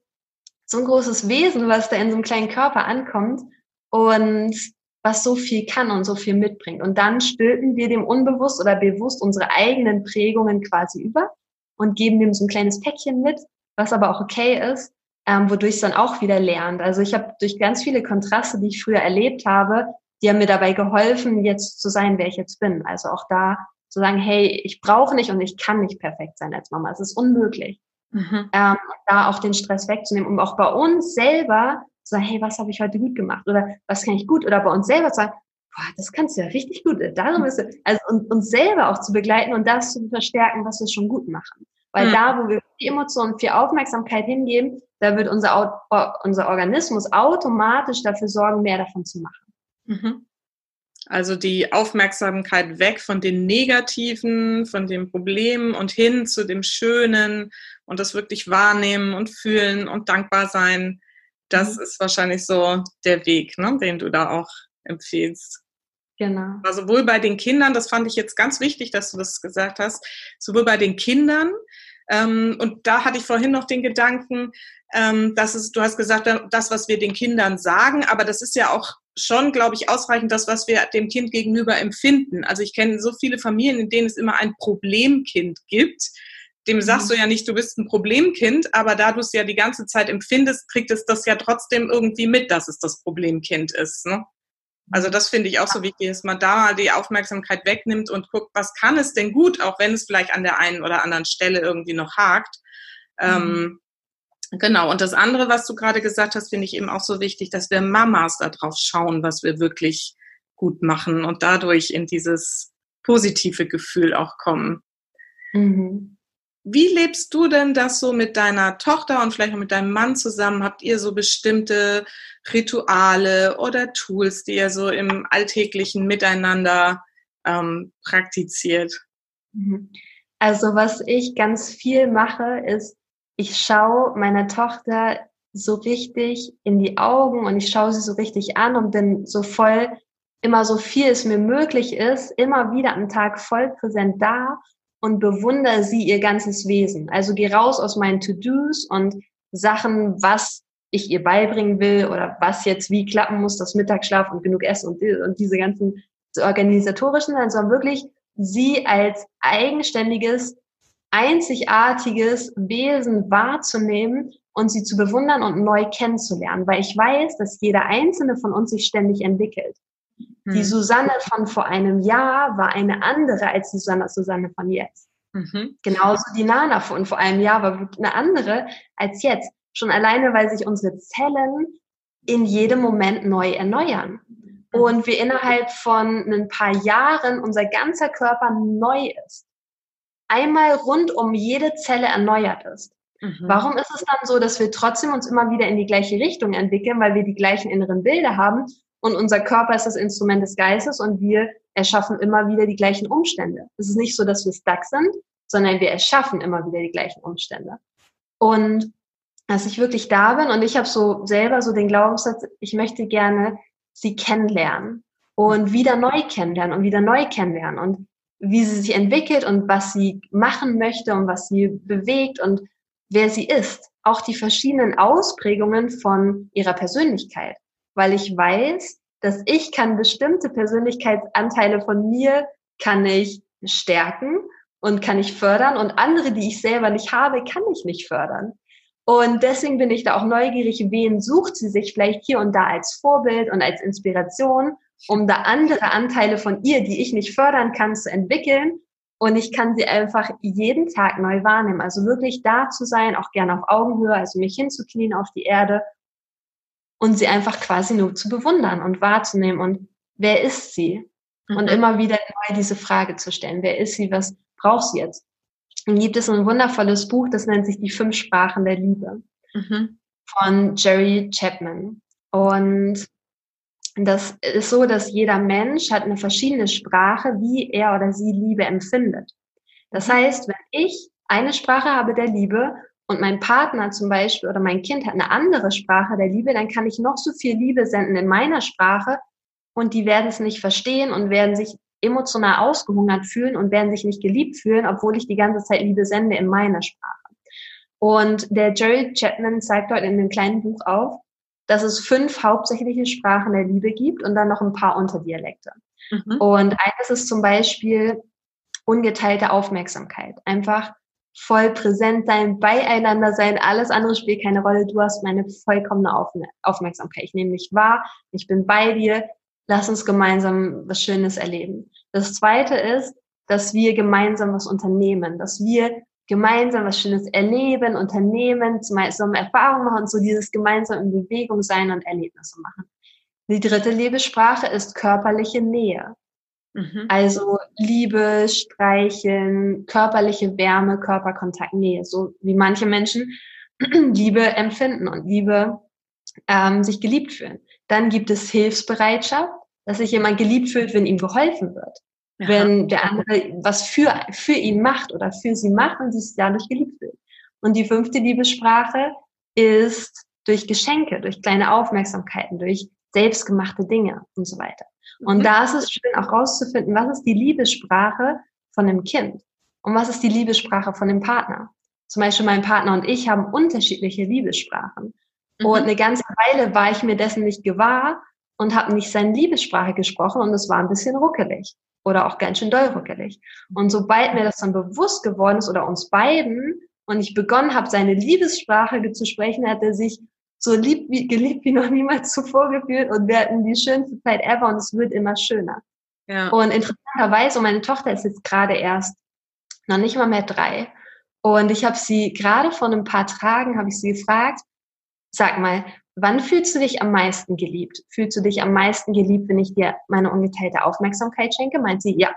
so ein großes Wesen, was da in so einem kleinen Körper ankommt und was so viel kann und so viel mitbringt. Und dann stülpen wir dem unbewusst oder bewusst unsere eigenen Prägungen quasi über und geben dem so ein kleines Päckchen mit, was aber auch okay ist, ähm, wodurch es dann auch wieder lernt. Also ich habe durch ganz viele Kontraste, die ich früher erlebt habe, die haben mir dabei geholfen, jetzt zu sein, wer ich jetzt bin. Also auch da zu sagen, hey, ich brauche nicht und ich kann nicht perfekt sein als Mama. Es ist unmöglich. Mhm. Ähm, da auch den Stress wegzunehmen, um auch bei uns selber zu sagen, hey, was habe ich heute gut gemacht oder was kann ich gut oder bei uns selber zu sagen, boah, das kannst du ja richtig gut. Darum ist es, also und, uns selber auch zu begleiten und das zu verstärken, was wir schon gut machen. Weil mhm. da, wo wir viel Emotionen, viel Aufmerksamkeit hingeben, da wird unser, unser Organismus automatisch dafür sorgen, mehr davon zu machen. Mhm. Also die Aufmerksamkeit weg von den Negativen, von den Problemen und hin zu dem Schönen und das wirklich wahrnehmen und fühlen und dankbar sein. Das mhm. ist wahrscheinlich so der Weg, ne, den du da auch empfiehlst. Genau. Also sowohl bei den Kindern, das fand ich jetzt ganz wichtig, dass du das gesagt hast, sowohl bei den Kindern, ähm, und da hatte ich vorhin noch den Gedanken, ähm, dass es, du hast gesagt, das, was wir den Kindern sagen, aber das ist ja auch schon, glaube ich, ausreichend das, was wir dem Kind gegenüber empfinden. Also ich kenne so viele Familien, in denen es immer ein Problemkind gibt. Dem mhm. sagst du ja nicht, du bist ein Problemkind, aber da du es ja die ganze Zeit empfindest, kriegt es das ja trotzdem irgendwie mit, dass es das Problemkind ist. Ne? Also das finde ich auch so wichtig, dass man da mal die Aufmerksamkeit wegnimmt und guckt, was kann es denn gut, auch wenn es vielleicht an der einen oder anderen Stelle irgendwie noch hakt. Mhm. Ähm, Genau, und das andere, was du gerade gesagt hast, finde ich eben auch so wichtig, dass wir Mamas darauf schauen, was wir wirklich gut machen und dadurch in dieses positive Gefühl auch kommen. Mhm. Wie lebst du denn das so mit deiner Tochter und vielleicht auch mit deinem Mann zusammen? Habt ihr so bestimmte Rituale oder Tools, die ihr so im alltäglichen Miteinander ähm, praktiziert? Mhm. Also was ich ganz viel mache, ist ich schaue meiner Tochter so richtig in die Augen und ich schaue sie so richtig an und bin so voll, immer so viel es mir möglich ist, immer wieder am Tag voll präsent da und bewundere sie ihr ganzes Wesen. Also geh raus aus meinen To-Dos und Sachen, was ich ihr beibringen will oder was jetzt wie klappen muss, das Mittagsschlaf und genug Essen und, und diese ganzen organisatorischen, sondern wirklich sie als eigenständiges, einzigartiges Wesen wahrzunehmen und sie zu bewundern und neu kennenzulernen, weil ich weiß, dass jeder einzelne von uns sich ständig entwickelt. Mhm. Die Susanne von vor einem Jahr war eine andere als die Susanne, Susanne von jetzt. Mhm. Genauso die Nana von vor einem Jahr war eine andere als jetzt. Schon alleine, weil sich unsere Zellen in jedem Moment neu erneuern. Mhm. Und wir innerhalb von ein paar Jahren unser ganzer Körper neu ist. Einmal rund um jede Zelle erneuert ist. Mhm. Warum ist es dann so, dass wir trotzdem uns immer wieder in die gleiche Richtung entwickeln, weil wir die gleichen inneren Bilder haben und unser Körper ist das Instrument des Geistes und wir erschaffen immer wieder die gleichen Umstände. Es ist nicht so, dass wir stuck sind, sondern wir erschaffen immer wieder die gleichen Umstände. Und dass ich wirklich da bin und ich habe so selber so den Glaubenssatz, ich möchte gerne sie kennenlernen und wieder neu kennenlernen und wieder neu kennenlernen und wie sie sich entwickelt und was sie machen möchte und was sie bewegt und wer sie ist. Auch die verschiedenen Ausprägungen von ihrer Persönlichkeit. Weil ich weiß, dass ich kann bestimmte Persönlichkeitsanteile von mir kann ich stärken und kann ich fördern und andere, die ich selber nicht habe, kann ich nicht fördern. Und deswegen bin ich da auch neugierig, wen sucht sie sich vielleicht hier und da als Vorbild und als Inspiration, um da andere Anteile von ihr, die ich nicht fördern kann, zu entwickeln und ich kann sie einfach jeden Tag neu wahrnehmen. Also wirklich da zu sein, auch gerne auf Augenhöhe, also mich hinzuknien auf die Erde und sie einfach quasi nur zu bewundern und wahrzunehmen. Und wer ist sie? Mhm. Und immer wieder neu diese Frage zu stellen. Wer ist sie? Was braucht sie jetzt? Dann gibt es ein wundervolles Buch, das nennt sich Die fünf Sprachen der Liebe mhm. von Jerry Chapman. Und das ist so, dass jeder Mensch hat eine verschiedene Sprache, wie er oder sie Liebe empfindet. Das mhm. heißt, wenn ich eine Sprache habe der Liebe und mein Partner zum Beispiel oder mein Kind hat eine andere Sprache der Liebe, dann kann ich noch so viel Liebe senden in meiner Sprache und die werden es nicht verstehen und werden sich emotional ausgehungert fühlen und werden sich nicht geliebt fühlen, obwohl ich die ganze Zeit Liebe sende in meiner Sprache. Und der Jerry Chapman zeigt dort in dem kleinen Buch auf, dass es fünf hauptsächliche Sprachen der Liebe gibt und dann noch ein paar Unterdialekte. Mhm. Und eines ist zum Beispiel ungeteilte Aufmerksamkeit. Einfach voll präsent sein, beieinander sein, alles andere spielt keine Rolle. Du hast meine vollkommene Aufmerksamkeit. Ich nehme dich wahr, ich bin bei dir, lass uns gemeinsam was Schönes erleben. Das zweite ist, dass wir gemeinsam was unternehmen, dass wir gemeinsam was Schönes erleben, unternehmen, zusammen Erfahrungen machen und so dieses gemeinsam in Bewegung sein und Erlebnisse machen. Die dritte Liebessprache ist körperliche Nähe. Mhm. Also Liebe, Streicheln, körperliche Wärme, Körperkontakt, Nähe, so wie manche Menschen Liebe empfinden und Liebe ähm, sich geliebt fühlen. Dann gibt es Hilfsbereitschaft, dass sich jemand geliebt fühlt, wenn ihm geholfen wird. Wenn der andere was für, für ihn macht oder für sie macht und sich dadurch geliebt fühlt. Und die fünfte Liebessprache ist durch Geschenke, durch kleine Aufmerksamkeiten, durch selbstgemachte Dinge und so weiter. Und mhm. da ist es schön auch rauszufinden, was ist die Liebessprache von dem Kind und was ist die Liebessprache von dem Partner. Zum Beispiel mein Partner und ich haben unterschiedliche Liebessprachen. Mhm. Und eine ganze Weile war ich mir dessen nicht gewahr und habe nicht seine Liebessprache gesprochen und es war ein bisschen ruckelig oder auch ganz schön doll ruckelig. Und sobald mir das dann bewusst geworden ist oder uns beiden und ich begonnen habe, seine Liebessprache zu sprechen, hat er sich so lieb wie, geliebt wie noch niemals zuvor gefühlt und wir hatten die schönste Zeit ever und es wird immer schöner. Ja. Und interessanterweise, meine Tochter ist jetzt gerade erst noch nicht mal mehr drei. Und ich habe sie gerade vor ein paar Tagen, habe ich sie gefragt, sag mal, wann fühlst du dich am meisten geliebt? Fühlst du dich am meisten geliebt, wenn ich dir meine ungeteilte Aufmerksamkeit schenke? Meint sie, ja.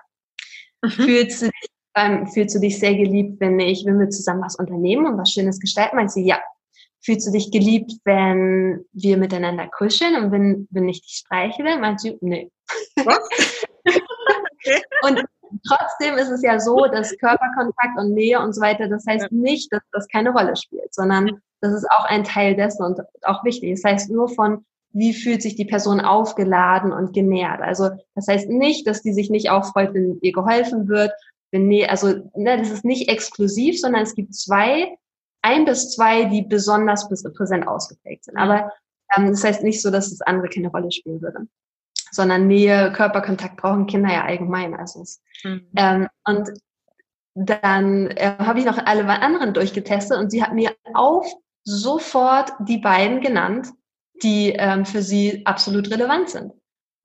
Mhm. Fühlst, du dich, ähm, fühlst du dich sehr geliebt, wenn ich, wenn wir zusammen was unternehmen und was Schönes gestalten? Meint sie, ja. Fühlst du dich geliebt, wenn wir miteinander kuscheln und wenn, wenn ich dich streichle? Meint sie, nee. Und trotzdem ist es ja so, dass Körperkontakt und Nähe und so weiter, das heißt nicht, dass das keine Rolle spielt, sondern das ist auch ein Teil dessen und auch wichtig. Das heißt nur von, wie fühlt sich die Person aufgeladen und genährt. Also das heißt nicht, dass die sich nicht auch freut, wenn ihr geholfen wird. Wenn, nee, also ne, das ist nicht exklusiv, sondern es gibt zwei ein bis zwei, die besonders präsent ausgeprägt sind. Aber ähm, das heißt nicht so, dass das andere keine Rolle spielen würde. Sondern Nähe, Körperkontakt brauchen Kinder ja allgemein. Also mhm. ähm, und dann äh, habe ich noch alle anderen durchgetestet und sie hat mir auf sofort die beiden genannt, die ähm, für sie absolut relevant sind.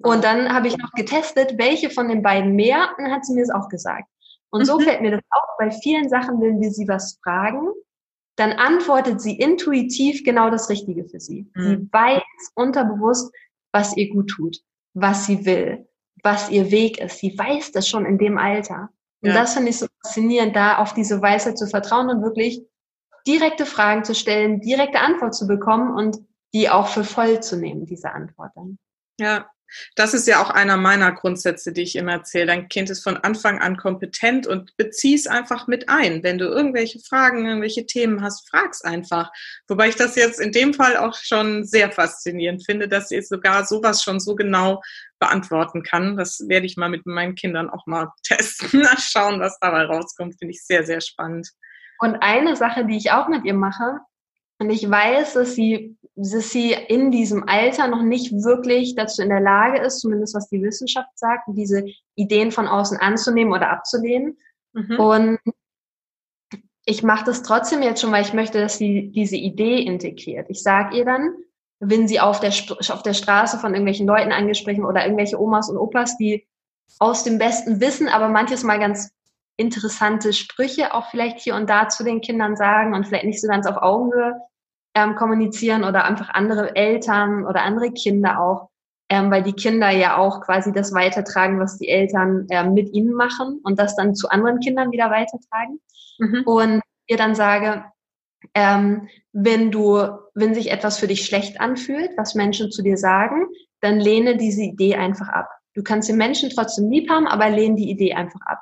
Und dann habe ich noch getestet, welche von den beiden mehr, und dann hat sie mir das auch gesagt. Und so mhm. fällt mir das auf, bei vielen Sachen, wenn wir sie was fragen, dann antwortet sie intuitiv genau das Richtige für sie. Mhm. Sie weiß unterbewusst, was ihr gut tut, was sie will, was ihr Weg ist. Sie weiß das schon in dem Alter. Und ja. das finde ich so faszinierend, da auf diese Weisheit zu vertrauen und wirklich direkte Fragen zu stellen, direkte Antwort zu bekommen und die auch für voll zu nehmen, diese Antwort dann. Ja, das ist ja auch einer meiner Grundsätze, die ich immer erzähle. Dein Kind ist von Anfang an kompetent und bezieh es einfach mit ein. Wenn du irgendwelche Fragen, irgendwelche Themen hast, frag's einfach. Wobei ich das jetzt in dem Fall auch schon sehr faszinierend finde, dass sie sogar sowas schon so genau beantworten kann. Das werde ich mal mit meinen Kindern auch mal testen, schauen, was dabei rauskommt. Finde ich sehr, sehr spannend. Und eine Sache, die ich auch mit ihr mache, und ich weiß, dass sie, dass sie in diesem Alter noch nicht wirklich dazu in der Lage ist, zumindest was die Wissenschaft sagt, diese Ideen von außen anzunehmen oder abzulehnen. Mhm. Und ich mache das trotzdem jetzt schon, weil ich möchte, dass sie diese Idee integriert. Ich sage ihr dann, wenn sie auf der, auf der Straße von irgendwelchen Leuten angesprochen oder irgendwelche Omas und Opas, die aus dem besten Wissen, aber manches Mal ganz interessante Sprüche auch vielleicht hier und da zu den Kindern sagen und vielleicht nicht so ganz auf Augenhöhe ähm, kommunizieren oder einfach andere Eltern oder andere Kinder auch, ähm, weil die Kinder ja auch quasi das weitertragen, was die Eltern ähm, mit ihnen machen und das dann zu anderen Kindern wieder weitertragen. Mhm. Und ihr dann sage, ähm, wenn du, wenn sich etwas für dich schlecht anfühlt, was Menschen zu dir sagen, dann lehne diese Idee einfach ab. Du kannst den Menschen trotzdem lieb haben, aber lehne die Idee einfach ab.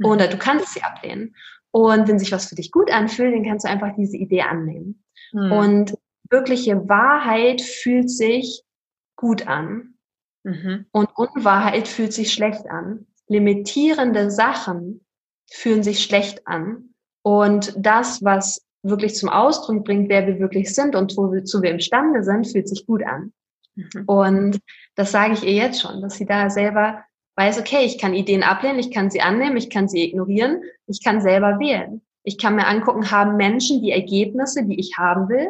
Mhm. Oder du kannst sie ablehnen. Und wenn sich was für dich gut anfühlt, dann kannst du einfach diese Idee annehmen. Mhm. Und wirkliche Wahrheit fühlt sich gut an. Mhm. Und Unwahrheit fühlt sich schlecht an. Limitierende Sachen fühlen sich schlecht an. Und das, was wirklich zum Ausdruck bringt, wer wir wirklich sind und wozu wir imstande sind, fühlt sich gut an. Mhm. Und das sage ich ihr jetzt schon, dass sie da selber weiß, okay, ich kann Ideen ablehnen, ich kann sie annehmen, ich kann sie ignorieren, ich kann selber wählen. Ich kann mir angucken, haben Menschen die Ergebnisse, die ich haben will,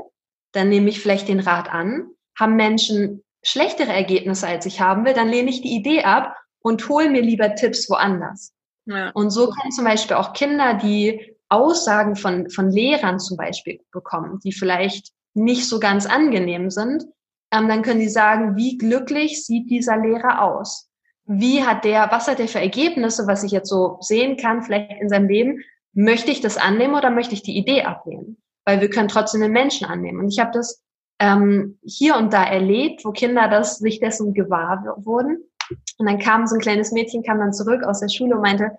dann nehme ich vielleicht den Rat an. Haben Menschen schlechtere Ergebnisse, als ich haben will, dann lehne ich die Idee ab und hole mir lieber Tipps woanders. Ja. Und so können zum Beispiel auch Kinder, die Aussagen von, von Lehrern zum Beispiel bekommen, die vielleicht nicht so ganz angenehm sind, ähm, dann können die sagen, wie glücklich sieht dieser Lehrer aus? Wie hat der, was hat der für Ergebnisse, was ich jetzt so sehen kann, vielleicht in seinem Leben, möchte ich das annehmen oder möchte ich die Idee ablehnen? Weil wir können trotzdem den Menschen annehmen. Und ich habe das ähm, hier und da erlebt, wo Kinder das sich dessen gewahr wurden. Und dann kam so ein kleines Mädchen, kam dann zurück aus der Schule und meinte,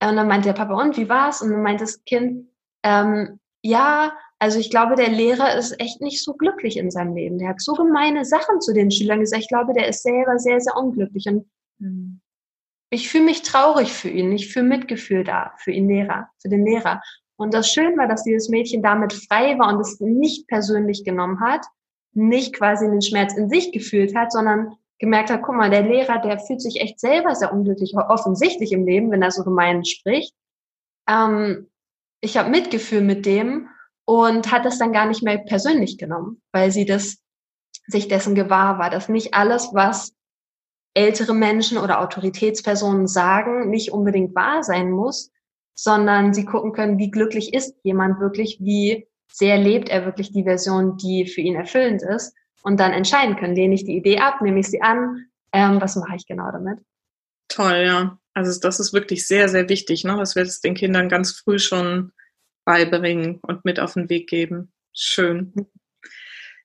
äh, und dann meinte der Papa, und wie war's? Und dann meinte das Kind, ähm, ja, also ich glaube, der Lehrer ist echt nicht so glücklich in seinem Leben. Der hat so gemeine Sachen zu den Schülern gesagt. Ich glaube, der ist selber sehr, sehr unglücklich. Und. Ich fühle mich traurig für ihn, ich fühle Mitgefühl da, für ihn Lehrer, für den Lehrer. Und das Schön war, dass dieses Mädchen damit frei war und es nicht persönlich genommen hat, nicht quasi den Schmerz in sich gefühlt hat, sondern gemerkt hat, guck mal, der Lehrer, der fühlt sich echt selber sehr unglücklich, offensichtlich im Leben, wenn er so gemein spricht. Ähm, ich habe Mitgefühl mit dem und hat das dann gar nicht mehr persönlich genommen, weil sie das sich dessen gewahr war, dass nicht alles, was ältere Menschen oder Autoritätspersonen sagen, nicht unbedingt wahr sein muss, sondern sie gucken können, wie glücklich ist jemand wirklich, wie sehr lebt er wirklich die Version, die für ihn erfüllend ist und dann entscheiden können, lehne ich die Idee ab, nehme ich sie an, ähm, was mache ich genau damit. Toll, ja. Also das ist wirklich sehr, sehr wichtig, ne? dass wir es den Kindern ganz früh schon beibringen und mit auf den Weg geben. Schön.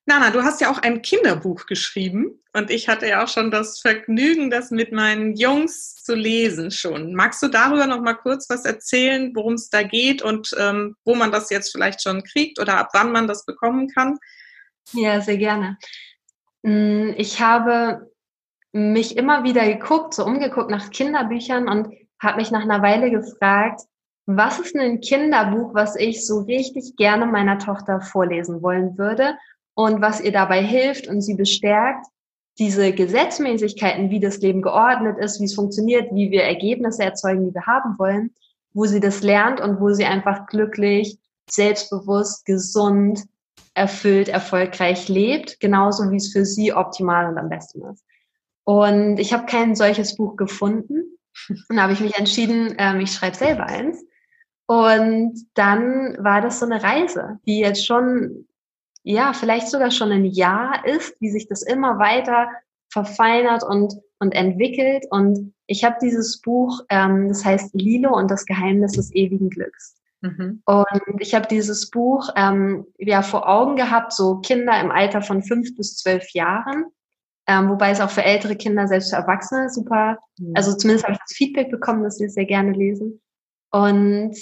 Nana, du hast ja auch ein Kinderbuch geschrieben und ich hatte ja auch schon das Vergnügen, das mit meinen Jungs zu lesen schon. Magst du darüber noch mal kurz was erzählen, worum es da geht und ähm, wo man das jetzt vielleicht schon kriegt oder ab wann man das bekommen kann? Ja, sehr gerne. Mm, ich habe mich immer wieder geguckt, so umgeguckt nach Kinderbüchern und habe mich nach einer Weile gefragt, was ist ein Kinderbuch, was ich so richtig gerne meiner Tochter vorlesen wollen würde und was ihr dabei hilft und sie bestärkt, diese Gesetzmäßigkeiten, wie das Leben geordnet ist, wie es funktioniert, wie wir Ergebnisse erzeugen, die wir haben wollen, wo sie das lernt und wo sie einfach glücklich, selbstbewusst, gesund, erfüllt, erfolgreich lebt, genauso wie es für sie optimal und am besten ist. Und ich habe kein solches Buch gefunden. Und da habe ich mich entschieden, ähm, ich schreibe selber eins. Und dann war das so eine Reise, die jetzt schon, ja, vielleicht sogar schon ein Jahr ist, wie sich das immer weiter verfeinert und, und entwickelt. Und ich habe dieses Buch, ähm, das heißt Lilo und das Geheimnis des ewigen Glücks. Mhm. Und ich habe dieses Buch ähm, ja vor Augen gehabt, so Kinder im Alter von fünf bis zwölf Jahren, ähm, wobei es auch für ältere Kinder, selbst für Erwachsene super, mhm. also zumindest habe ich das Feedback bekommen, dass sie es sehr gerne lesen. Und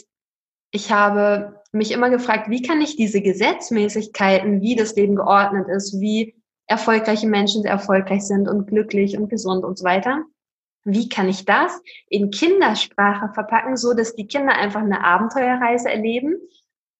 ich habe mich immer gefragt, wie kann ich diese Gesetzmäßigkeiten, wie das Leben geordnet ist, wie erfolgreiche Menschen erfolgreich sind und glücklich und gesund und so weiter. Wie kann ich das in Kindersprache verpacken, so dass die Kinder einfach eine Abenteuerreise erleben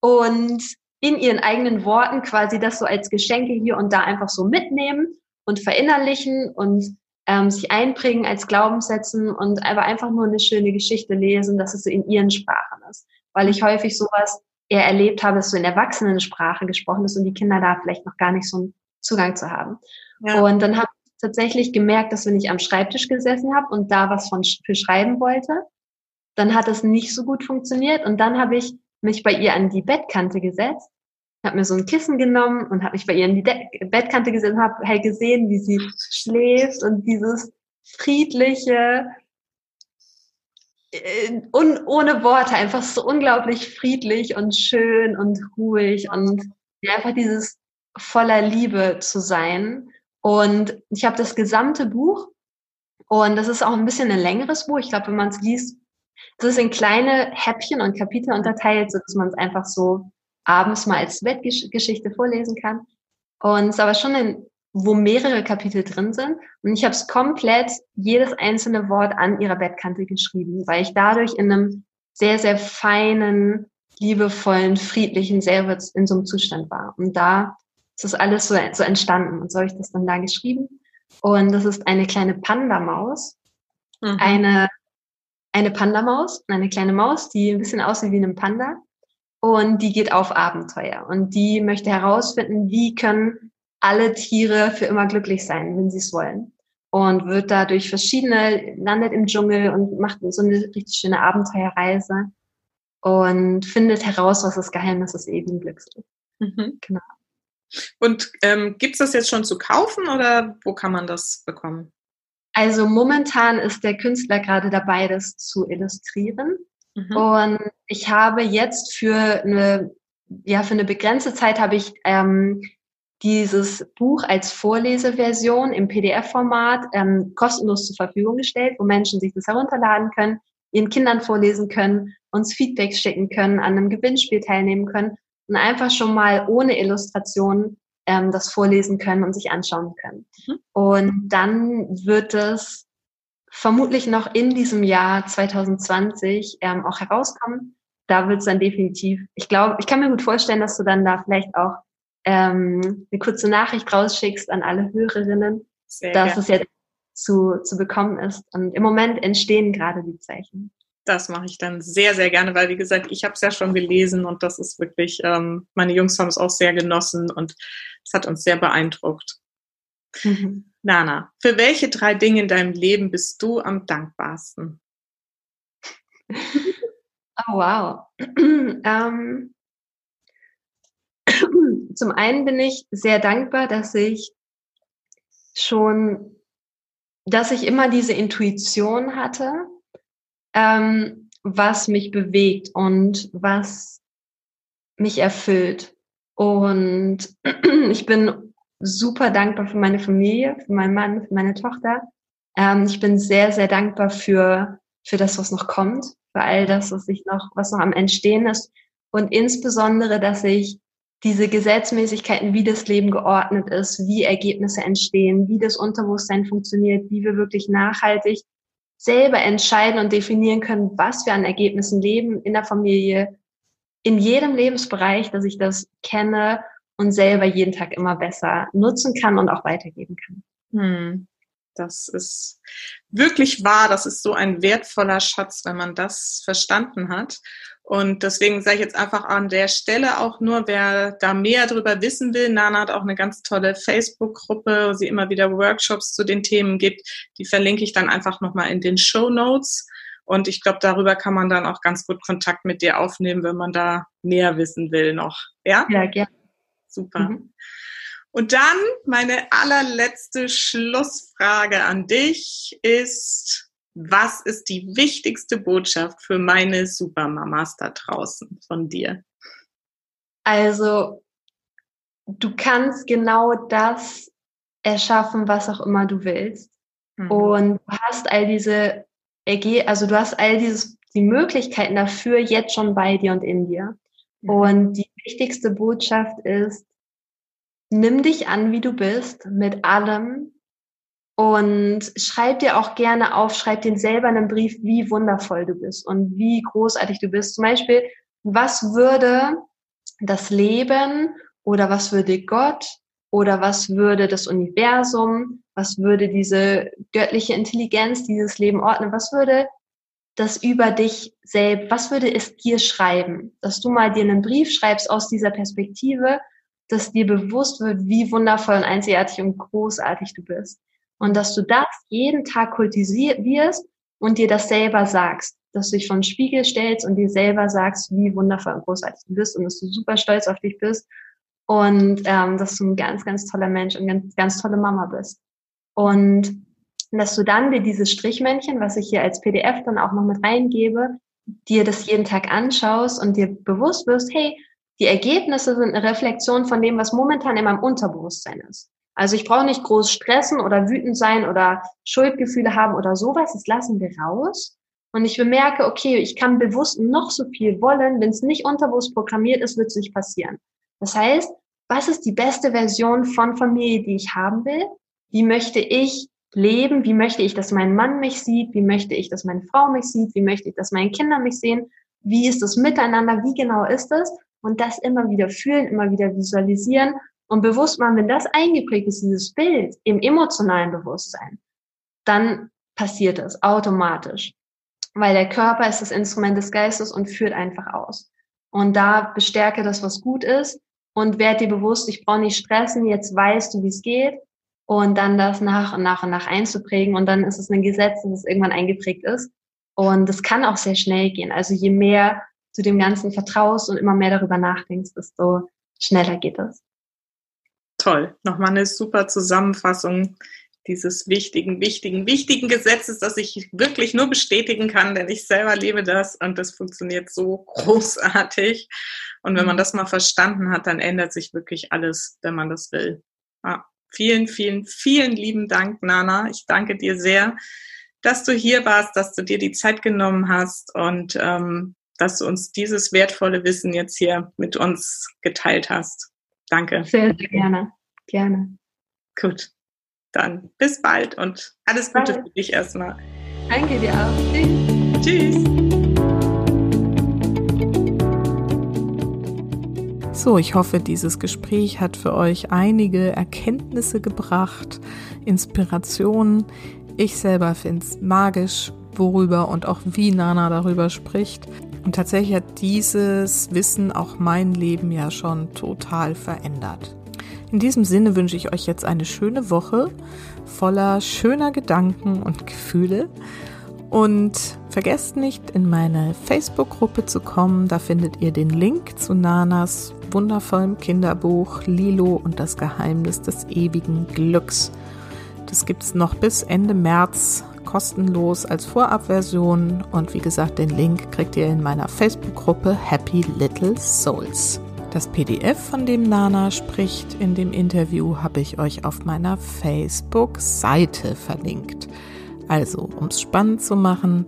und in ihren eigenen Worten quasi das so als Geschenke hier und da einfach so mitnehmen und verinnerlichen und ähm, sich einprägen als Glaubenssätzen und aber einfach nur eine schöne Geschichte lesen, dass es in ihren Sprachen ist weil ich häufig sowas eher erlebt habe, dass so in Erwachsenensprache gesprochen ist und die Kinder da vielleicht noch gar nicht so einen Zugang zu haben. Ja. Und dann habe ich tatsächlich gemerkt, dass wenn ich am Schreibtisch gesessen habe und da was von für schreiben wollte, dann hat es nicht so gut funktioniert und dann habe ich mich bei ihr an die Bettkante gesetzt, habe mir so ein Kissen genommen und habe mich bei ihr an die De Bettkante gesetzt und habe halt gesehen, wie sie schläft und dieses friedliche, un, ohne Worte, einfach so unglaublich friedlich und schön und ruhig und einfach dieses voller Liebe zu sein. Und ich habe das gesamte Buch und das ist auch ein bisschen ein längeres Buch. Ich glaube, wenn man es liest, es ist in kleine Häppchen und Kapitel unterteilt, so dass man es einfach so abends mal als Bettgeschichte vorlesen kann. Und es ist aber schon ein wo mehrere Kapitel drin sind. Und ich habe es komplett jedes einzelne Wort an ihrer Bettkante geschrieben, weil ich dadurch in einem sehr, sehr feinen, liebevollen, friedlichen selber in so einem Zustand war. Und da ist das alles so, so entstanden. Und so habe ich das dann da geschrieben. Und das ist eine kleine Panda-Maus. Mhm. Eine, eine Panda-Maus, eine kleine Maus, die ein bisschen aussieht wie ein Panda. Und die geht auf Abenteuer. Und die möchte herausfinden, wie können alle Tiere für immer glücklich sein, wenn sie es wollen. Und wird da durch verschiedene, landet im Dschungel und macht so eine richtig schöne Abenteuerreise und findet heraus, was das Geheimnis des ewigen Glücks ist. Mhm. Genau. Und ähm, gibt es das jetzt schon zu kaufen oder wo kann man das bekommen? Also momentan ist der Künstler gerade dabei, das zu illustrieren. Mhm. Und ich habe jetzt für eine, ja, für eine begrenzte Zeit habe ich ähm, dieses Buch als Vorleseversion im PDF-Format ähm, kostenlos zur Verfügung gestellt, wo Menschen sich das herunterladen können, ihren Kindern vorlesen können, uns Feedbacks schicken können, an einem Gewinnspiel teilnehmen können und einfach schon mal ohne Illustration ähm, das vorlesen können und sich anschauen können. Mhm. Und dann wird es vermutlich noch in diesem Jahr 2020 ähm, auch herauskommen. Da wird es dann definitiv, ich glaube, ich kann mir gut vorstellen, dass du dann da vielleicht auch ähm, eine kurze Nachricht rausschickst an alle Hörerinnen, Sehr dass gerne. es jetzt zu, zu bekommen ist. Und im Moment entstehen gerade die Zeichen. Das mache ich dann sehr, sehr gerne, weil wie gesagt, ich habe es ja schon gelesen und das ist wirklich, ähm, meine Jungs haben es auch sehr genossen und es hat uns sehr beeindruckt. Mhm. Nana, für welche drei Dinge in deinem Leben bist du am dankbarsten? Oh, wow. ähm, zum einen bin ich sehr dankbar, dass ich schon, dass ich immer diese Intuition hatte, ähm, was mich bewegt und was mich erfüllt. Und ich bin super dankbar für meine Familie, für meinen Mann, für meine Tochter. Ähm, ich bin sehr, sehr dankbar für, für das, was noch kommt, für all das, was ich noch, was noch am Entstehen ist. Und insbesondere, dass ich diese Gesetzmäßigkeiten, wie das Leben geordnet ist, wie Ergebnisse entstehen, wie das Unterbewusstsein funktioniert, wie wir wirklich nachhaltig selber entscheiden und definieren können, was wir an Ergebnissen leben in der Familie, in jedem Lebensbereich, dass ich das kenne und selber jeden Tag immer besser nutzen kann und auch weitergeben kann. Hm. Das ist wirklich wahr. Das ist so ein wertvoller Schatz, wenn man das verstanden hat. Und deswegen sage ich jetzt einfach an der Stelle auch nur, wer da mehr darüber wissen will. Nana hat auch eine ganz tolle Facebook-Gruppe, wo sie immer wieder Workshops zu den Themen gibt. Die verlinke ich dann einfach nochmal in den Show Notes. Und ich glaube, darüber kann man dann auch ganz gut Kontakt mit dir aufnehmen, wenn man da mehr wissen will noch. Ja? Ja, gerne. Super. Mhm. Und dann meine allerletzte Schlussfrage an dich ist, was ist die wichtigste Botschaft für meine Supermamas da draußen von dir? Also, du kannst genau das erschaffen, was auch immer du willst. Mhm. Und du hast all diese also du hast all dieses, die Möglichkeiten dafür jetzt schon bei dir und in dir. Mhm. Und die wichtigste Botschaft ist, nimm dich an, wie du bist, mit allem und schreib dir auch gerne auf, schreib dir selber einen Brief, wie wundervoll du bist und wie großartig du bist. Zum Beispiel, was würde das Leben oder was würde Gott oder was würde das Universum, was würde diese göttliche Intelligenz, dieses Leben ordnen, was würde das über dich selbst, was würde es dir schreiben, dass du mal dir einen Brief schreibst aus dieser Perspektive, dass dir bewusst wird, wie wundervoll und einzigartig und großartig du bist. Und dass du das jeden Tag kultivierst und dir das selber sagst. Dass du dich vor den Spiegel stellst und dir selber sagst, wie wundervoll und großartig du bist und dass du super stolz auf dich bist und ähm, dass du ein ganz, ganz toller Mensch und ganz, ganz tolle Mama bist. Und dass du dann dir dieses Strichmännchen, was ich hier als PDF dann auch noch mit reingebe, dir das jeden Tag anschaust und dir bewusst wirst, hey, die Ergebnisse sind eine Reflexion von dem, was momentan in meinem Unterbewusstsein ist. Also ich brauche nicht groß stressen oder wütend sein oder Schuldgefühle haben oder sowas. Das lassen wir raus. Und ich bemerke, okay, ich kann bewusst noch so viel wollen. Wenn es nicht unterbewusst programmiert ist, wird es nicht passieren. Das heißt, was ist die beste Version von Familie, die ich haben will? Wie möchte ich leben? Wie möchte ich, dass mein Mann mich sieht? Wie möchte ich, dass meine Frau mich sieht? Wie möchte ich, dass meine Kinder mich sehen? Wie ist das miteinander? Wie genau ist das? Und das immer wieder fühlen, immer wieder visualisieren und bewusst machen, wenn das eingeprägt ist, dieses Bild im emotionalen Bewusstsein, dann passiert es automatisch. Weil der Körper ist das Instrument des Geistes und führt einfach aus. Und da bestärke das, was gut ist und werd dir bewusst, ich brauche nicht stressen, jetzt weißt du, wie es geht und dann das nach und nach und nach einzuprägen und dann ist es ein Gesetz, das irgendwann eingeprägt ist und es kann auch sehr schnell gehen. Also je mehr du dem Ganzen vertraust und immer mehr darüber nachdenkst, desto schneller geht es. Toll, nochmal eine super Zusammenfassung dieses wichtigen, wichtigen, wichtigen Gesetzes, das ich wirklich nur bestätigen kann, denn ich selber lebe das und das funktioniert so großartig. Und wenn man das mal verstanden hat, dann ändert sich wirklich alles, wenn man das will. Ja. Vielen, vielen, vielen lieben Dank, Nana. Ich danke dir sehr, dass du hier warst, dass du dir die Zeit genommen hast und ähm, dass du uns dieses wertvolle Wissen jetzt hier mit uns geteilt hast. Danke. Sehr, sehr gerne. Gerne. Gut. Dann bis bald und alles Gute bald. für dich erstmal. Danke dir auch. Tschüss. Tschüss. So, ich hoffe, dieses Gespräch hat für euch einige Erkenntnisse gebracht, Inspirationen. Ich selber finde es magisch, worüber und auch wie Nana darüber spricht. Und tatsächlich hat dieses Wissen auch mein Leben ja schon total verändert. In diesem Sinne wünsche ich euch jetzt eine schöne Woche voller schöner Gedanken und Gefühle. Und vergesst nicht, in meine Facebook-Gruppe zu kommen. Da findet ihr den Link zu Nanas wundervollem Kinderbuch Lilo und das Geheimnis des ewigen Glücks. Das gibt es noch bis Ende März kostenlos als Vorabversion und wie gesagt, den Link kriegt ihr in meiner Facebook-Gruppe Happy Little Souls. Das PDF, von dem Nana spricht in dem Interview, habe ich euch auf meiner Facebook-Seite verlinkt. Also, um es spannend zu machen,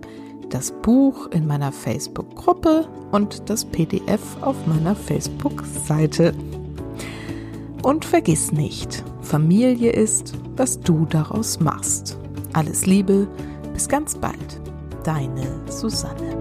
das Buch in meiner Facebook-Gruppe und das PDF auf meiner Facebook-Seite. Und vergiss nicht, Familie ist, was du daraus machst. Alles Liebe, Bis ganz bald, deine Susanne.